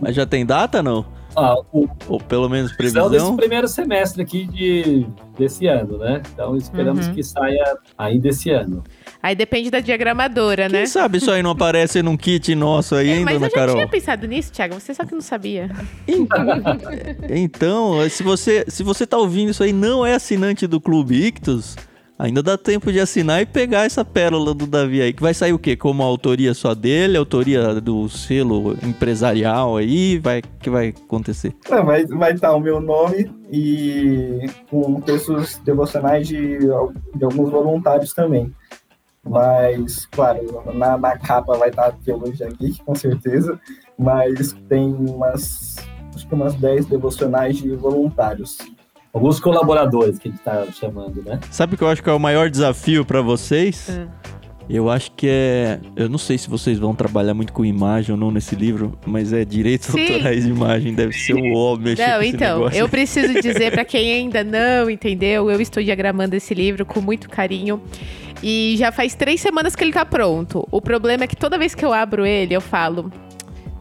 [SPEAKER 1] Mas já tem data, não?
[SPEAKER 3] Ó, o
[SPEAKER 1] Ou pelo menos
[SPEAKER 3] previsão desse primeiro semestre aqui de, desse ano, né? Então esperamos
[SPEAKER 2] Uhum.
[SPEAKER 3] que saia ainda esse ano.
[SPEAKER 2] Aí depende da diagramadora, né?
[SPEAKER 1] Quem sabe isso aí não aparece num kit nosso aí,
[SPEAKER 2] É,
[SPEAKER 1] hein,
[SPEAKER 2] mas
[SPEAKER 1] dona
[SPEAKER 2] eu já
[SPEAKER 1] Carol?
[SPEAKER 2] tinha pensado nisso, Thiago. Você só que não sabia.
[SPEAKER 1] Então, *laughs* se você, se você tá ouvindo isso aí e não é assinante do Clube Ictus, ainda dá tempo de assinar e pegar essa pérola do Davi aí, que vai sair o quê? Como autoria só dele, autoria do selo empresarial aí, vai que vai acontecer?
[SPEAKER 4] Não, vai estar vai tá o meu nome e com textos devocionais de, de alguns voluntários também. Mas, claro, na, na capa vai estar a Teologia Geek, com certeza. Mas tem umas, acho que umas 10 devocionais de voluntários.
[SPEAKER 3] Alguns colaboradores que a gente está chamando, né?
[SPEAKER 1] Sabe o que eu acho que é o maior desafio pra vocês?
[SPEAKER 2] Hum.
[SPEAKER 1] Eu acho que é. Eu não sei se vocês vão trabalhar muito com imagem ou não nesse livro, mas é direitos
[SPEAKER 2] Sim.
[SPEAKER 1] autorais de imagem, deve ser o óbvio
[SPEAKER 2] Não, então,
[SPEAKER 1] negócio.
[SPEAKER 2] eu *laughs* preciso dizer pra quem ainda não entendeu, eu estou diagramando esse livro com muito carinho. E já faz três semanas que ele tá pronto. O problema é que toda vez que eu abro ele, eu falo: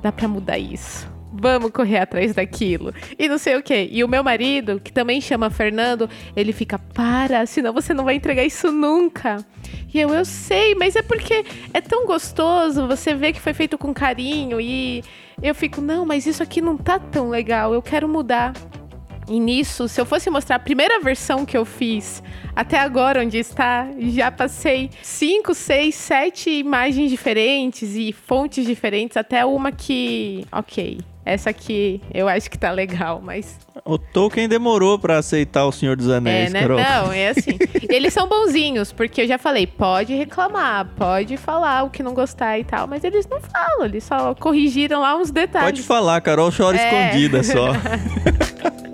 [SPEAKER 2] dá pra mudar isso. Vamos correr atrás daquilo. E não sei o quê. E o meu marido, que também chama Fernando, ele fica: para, senão você não vai entregar isso nunca. E eu, eu sei, mas é porque é tão gostoso você ver que foi feito com carinho. E eu fico: não, mas isso aqui não tá tão legal, eu quero mudar. E nisso, se eu fosse mostrar a primeira versão que eu fiz até agora, onde está, já passei cinco, seis, sete imagens diferentes e fontes diferentes, até uma que, ok, essa aqui eu acho que tá legal, mas
[SPEAKER 1] O Tolkien demorou pra aceitar o Senhor dos
[SPEAKER 2] é,
[SPEAKER 1] Anéis,
[SPEAKER 2] né?
[SPEAKER 1] Carol.
[SPEAKER 2] Não, é assim. *laughs* eles são bonzinhos, porque eu já falei, pode reclamar, pode falar o que não gostar e tal, mas eles não falam, eles só corrigiram lá uns detalhes.
[SPEAKER 1] Pode falar, Carol chora
[SPEAKER 2] É.
[SPEAKER 1] escondida só. *laughs*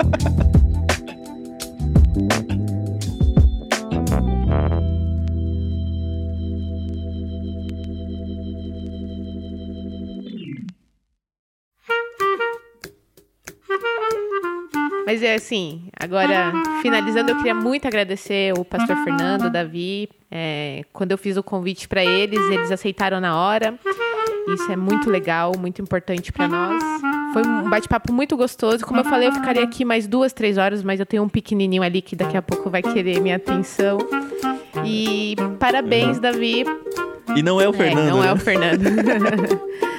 [SPEAKER 2] Mas é assim, agora, finalizando, eu queria muito agradecer o pastor Fernando, o Davi. É, quando eu fiz o convite para eles, eles aceitaram na hora. Isso é muito legal, muito importante para nós. Foi um bate-papo muito gostoso. Como eu falei, eu ficaria aqui mais duas, três horas, mas eu tenho um pequenininho ali que daqui a pouco vai querer minha atenção. E parabéns, Davi,
[SPEAKER 1] E não é o Fernando.
[SPEAKER 2] é, não
[SPEAKER 1] né?
[SPEAKER 2] é o Fernando. *laughs*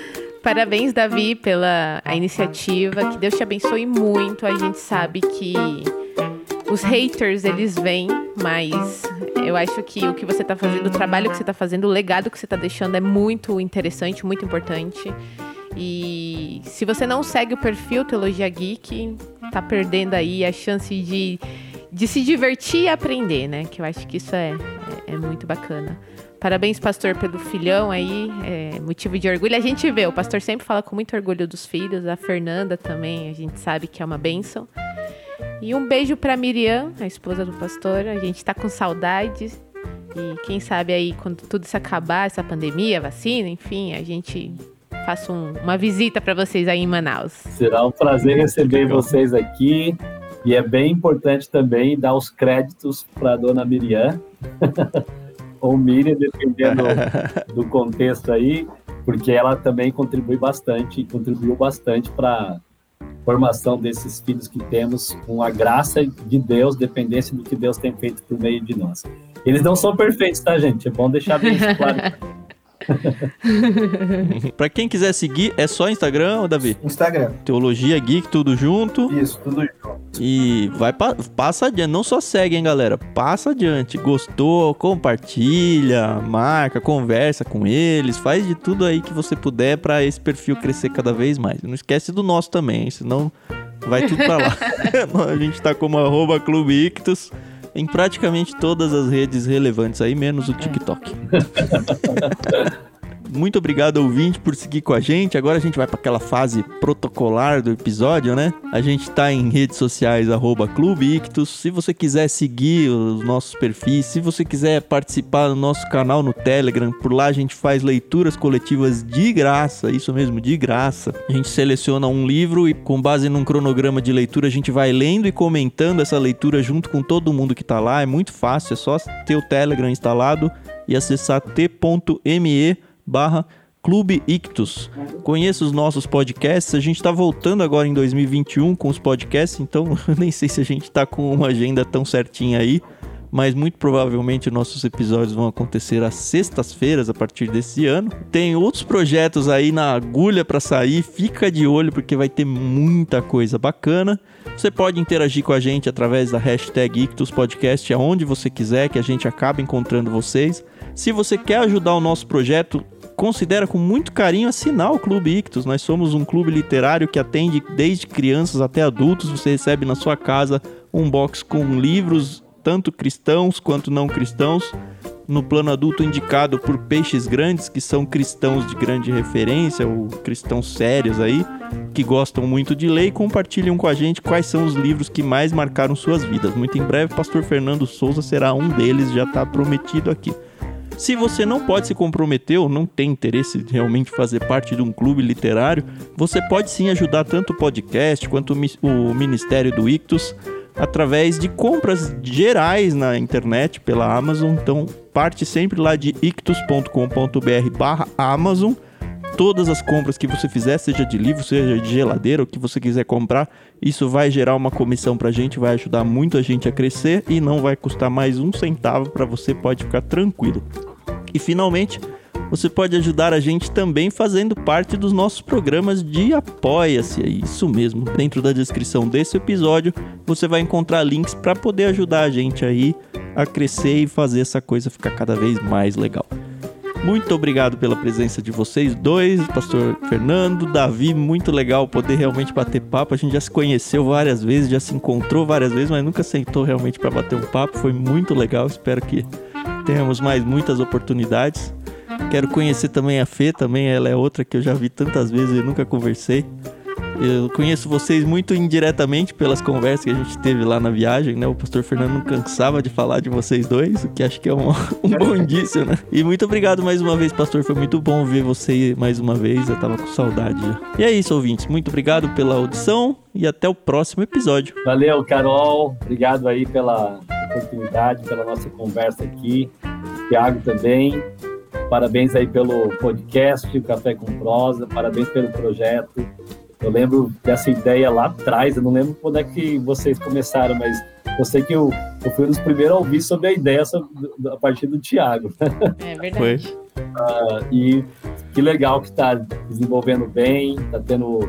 [SPEAKER 2] Parabéns, Davi, pela a iniciativa. Que Deus te abençoe muito. A gente sabe que os haters, eles vêm, mas eu acho que o que você tá fazendo, o trabalho que você tá fazendo, o legado que você tá deixando é muito interessante, muito importante. E se você não segue o perfil Teologia Geek, tá perdendo aí a chance de, de se divertir e aprender, né? Que eu acho que isso é, é, é muito bacana. Parabéns, pastor, pelo filhão aí. É motivo de orgulho. A gente vê, o pastor sempre fala com muito orgulho dos filhos. A Fernanda também, a gente sabe que é uma bênção. E um beijo pra Miriam, a esposa do pastor. A gente tá com saudades. E quem sabe aí, quando tudo isso acabar, essa pandemia, vacina, enfim, a gente faça um- uma visita pra vocês aí em Manaus.
[SPEAKER 3] Será um prazer receber vocês aqui. E é bem importante também dar os créditos para dona Miriam, *laughs* ou Miriam, dependendo *laughs* do contexto aí, porque ela também contribui bastante, contribuiu bastante para formação desses filhos que temos, com a graça de Deus, dependência do que Deus tem feito por meio de nós. Eles não são perfeitos, tá, gente? É bom deixar bem claro. *laughs* *laughs*
[SPEAKER 1] pra quem quiser seguir, é só Instagram, ô Davi?
[SPEAKER 4] Instagram.
[SPEAKER 1] Teologia Geek, tudo junto.
[SPEAKER 4] Isso, tudo junto.
[SPEAKER 1] E vai pa- passa adiante, não só segue, hein, galera. Passa adiante. Gostou, compartilha, marca, conversa com eles, faz de tudo aí que você puder pra esse perfil crescer cada vez mais. Não esquece do nosso também, hein, senão vai tudo pra lá. *laughs* *laughs* A gente tá como arroba Clube Ictus em praticamente todas as redes relevantes aí, menos o TikTok. *laughs* Muito obrigado, ouvinte, por seguir com a gente. Agora a gente vai para aquela fase protocolar do episódio, né? A gente tá em redes sociais, arroba Clube Ictus. Se você quiser seguir os nossos perfis, se você quiser participar do nosso canal no Telegram, por lá a gente faz leituras coletivas de graça, isso mesmo, de graça. A gente seleciona um livro e, com base num cronograma de leitura, a gente vai lendo e comentando essa leitura junto com todo mundo que tá lá. É muito fácil, é só ter o Telegram instalado e acessar t.me barra Clube Ictus. Conheça os nossos podcasts. A gente está voltando agora em 2021 com os podcasts, então *laughs* nem sei se a gente está com uma agenda tão certinha aí, mas muito provavelmente nossos episódios vão acontecer às sextas-feiras a partir desse ano. Tem outros projetos aí na agulha para sair, fica de olho porque vai ter muita coisa bacana. Você pode interagir com a gente através da hashtag IctusPodcast, aonde você quiser, que a gente acaba encontrando vocês. Se você quer ajudar o nosso projeto, considera com muito carinho assinar o Clube Ictus. Nós somos um clube literário que atende desde crianças até adultos. Você recebe na sua casa um box com livros, tanto cristãos quanto não cristãos. No plano adulto, indicado por peixes grandes, que são cristãos de grande referência, ou cristãos sérios aí, que gostam muito de ler e compartilham com a gente quais são os livros que mais marcaram suas vidas. Muito em breve, Pastor Fernando Souza será um deles, já está prometido aqui. Se você não pode se comprometer ou não tem interesse de realmente fazer parte de um clube literário, você pode sim ajudar tanto o podcast quanto o Ministério do Ictus através de compras gerais na internet pela Amazon. Então, parte sempre lá de ictus.com.br/amazon todas as compras que você fizer, seja de livro, seja de geladeira, o que você quiser comprar, isso vai gerar uma comissão pra gente, vai ajudar muito a gente a crescer e não vai custar mais um centavo para você, pode ficar tranquilo. E finalmente, você pode ajudar a gente também fazendo parte dos nossos programas de Apoia-se. É isso mesmo. Dentro da descrição desse episódio, você vai encontrar links para poder ajudar a gente aí a crescer e fazer essa coisa ficar cada vez mais legal. Muito obrigado pela presença de vocês dois, pastor Fernando, Davi, muito legal poder realmente bater papo. A gente já se conheceu várias vezes, já se encontrou várias vezes, mas nunca sentou realmente para bater um papo. Foi muito legal. Espero que tenhamos mais muitas oportunidades. Quero conhecer também a Fê, também ela é outra que eu já vi tantas vezes e nunca conversei. Eu conheço vocês muito indiretamente pelas conversas que a gente teve lá na viagem, né? O pastor Fernando não cansava de falar de vocês dois, o que acho que é um, *laughs* um bom indício, né? E muito obrigado mais uma vez, pastor. Foi muito bom ver você mais uma vez. Eu tava com saudade já. E é isso, ouvintes. Muito obrigado pela audição e até o próximo episódio.
[SPEAKER 3] Valeu, Carol. Obrigado aí pela oportunidade, pela nossa conversa aqui. Tiago também. Parabéns aí pelo podcast, o Café com Prosa. Parabéns pelo projeto. Eu lembro dessa ideia lá atrás, eu não lembro quando é que vocês começaram, mas eu sei que eu, eu fui um dos primeiros a ouvir sobre a ideia sobre, a partir do Tiago. *laughs*
[SPEAKER 2] É verdade.
[SPEAKER 3] Uh, e que legal que está desenvolvendo bem, está tendo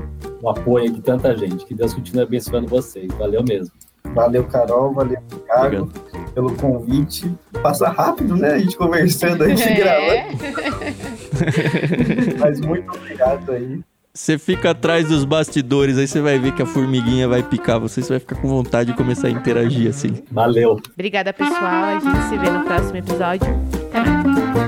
[SPEAKER 3] o apoio de tanta gente. Que Deus continue abençoando vocês. Valeu mesmo.
[SPEAKER 4] Valeu, Carol. Valeu, Thiago, pelo convite. Passa rápido, né? A gente conversando, a gente é. gravando. *laughs* Mas muito obrigado aí.
[SPEAKER 1] Você fica atrás dos bastidores, aí você vai ver que a formiguinha vai picar você, você vai ficar com vontade de começar a interagir assim.
[SPEAKER 3] Valeu.
[SPEAKER 2] Obrigada, pessoal. A gente se vê no próximo episódio. Até mais.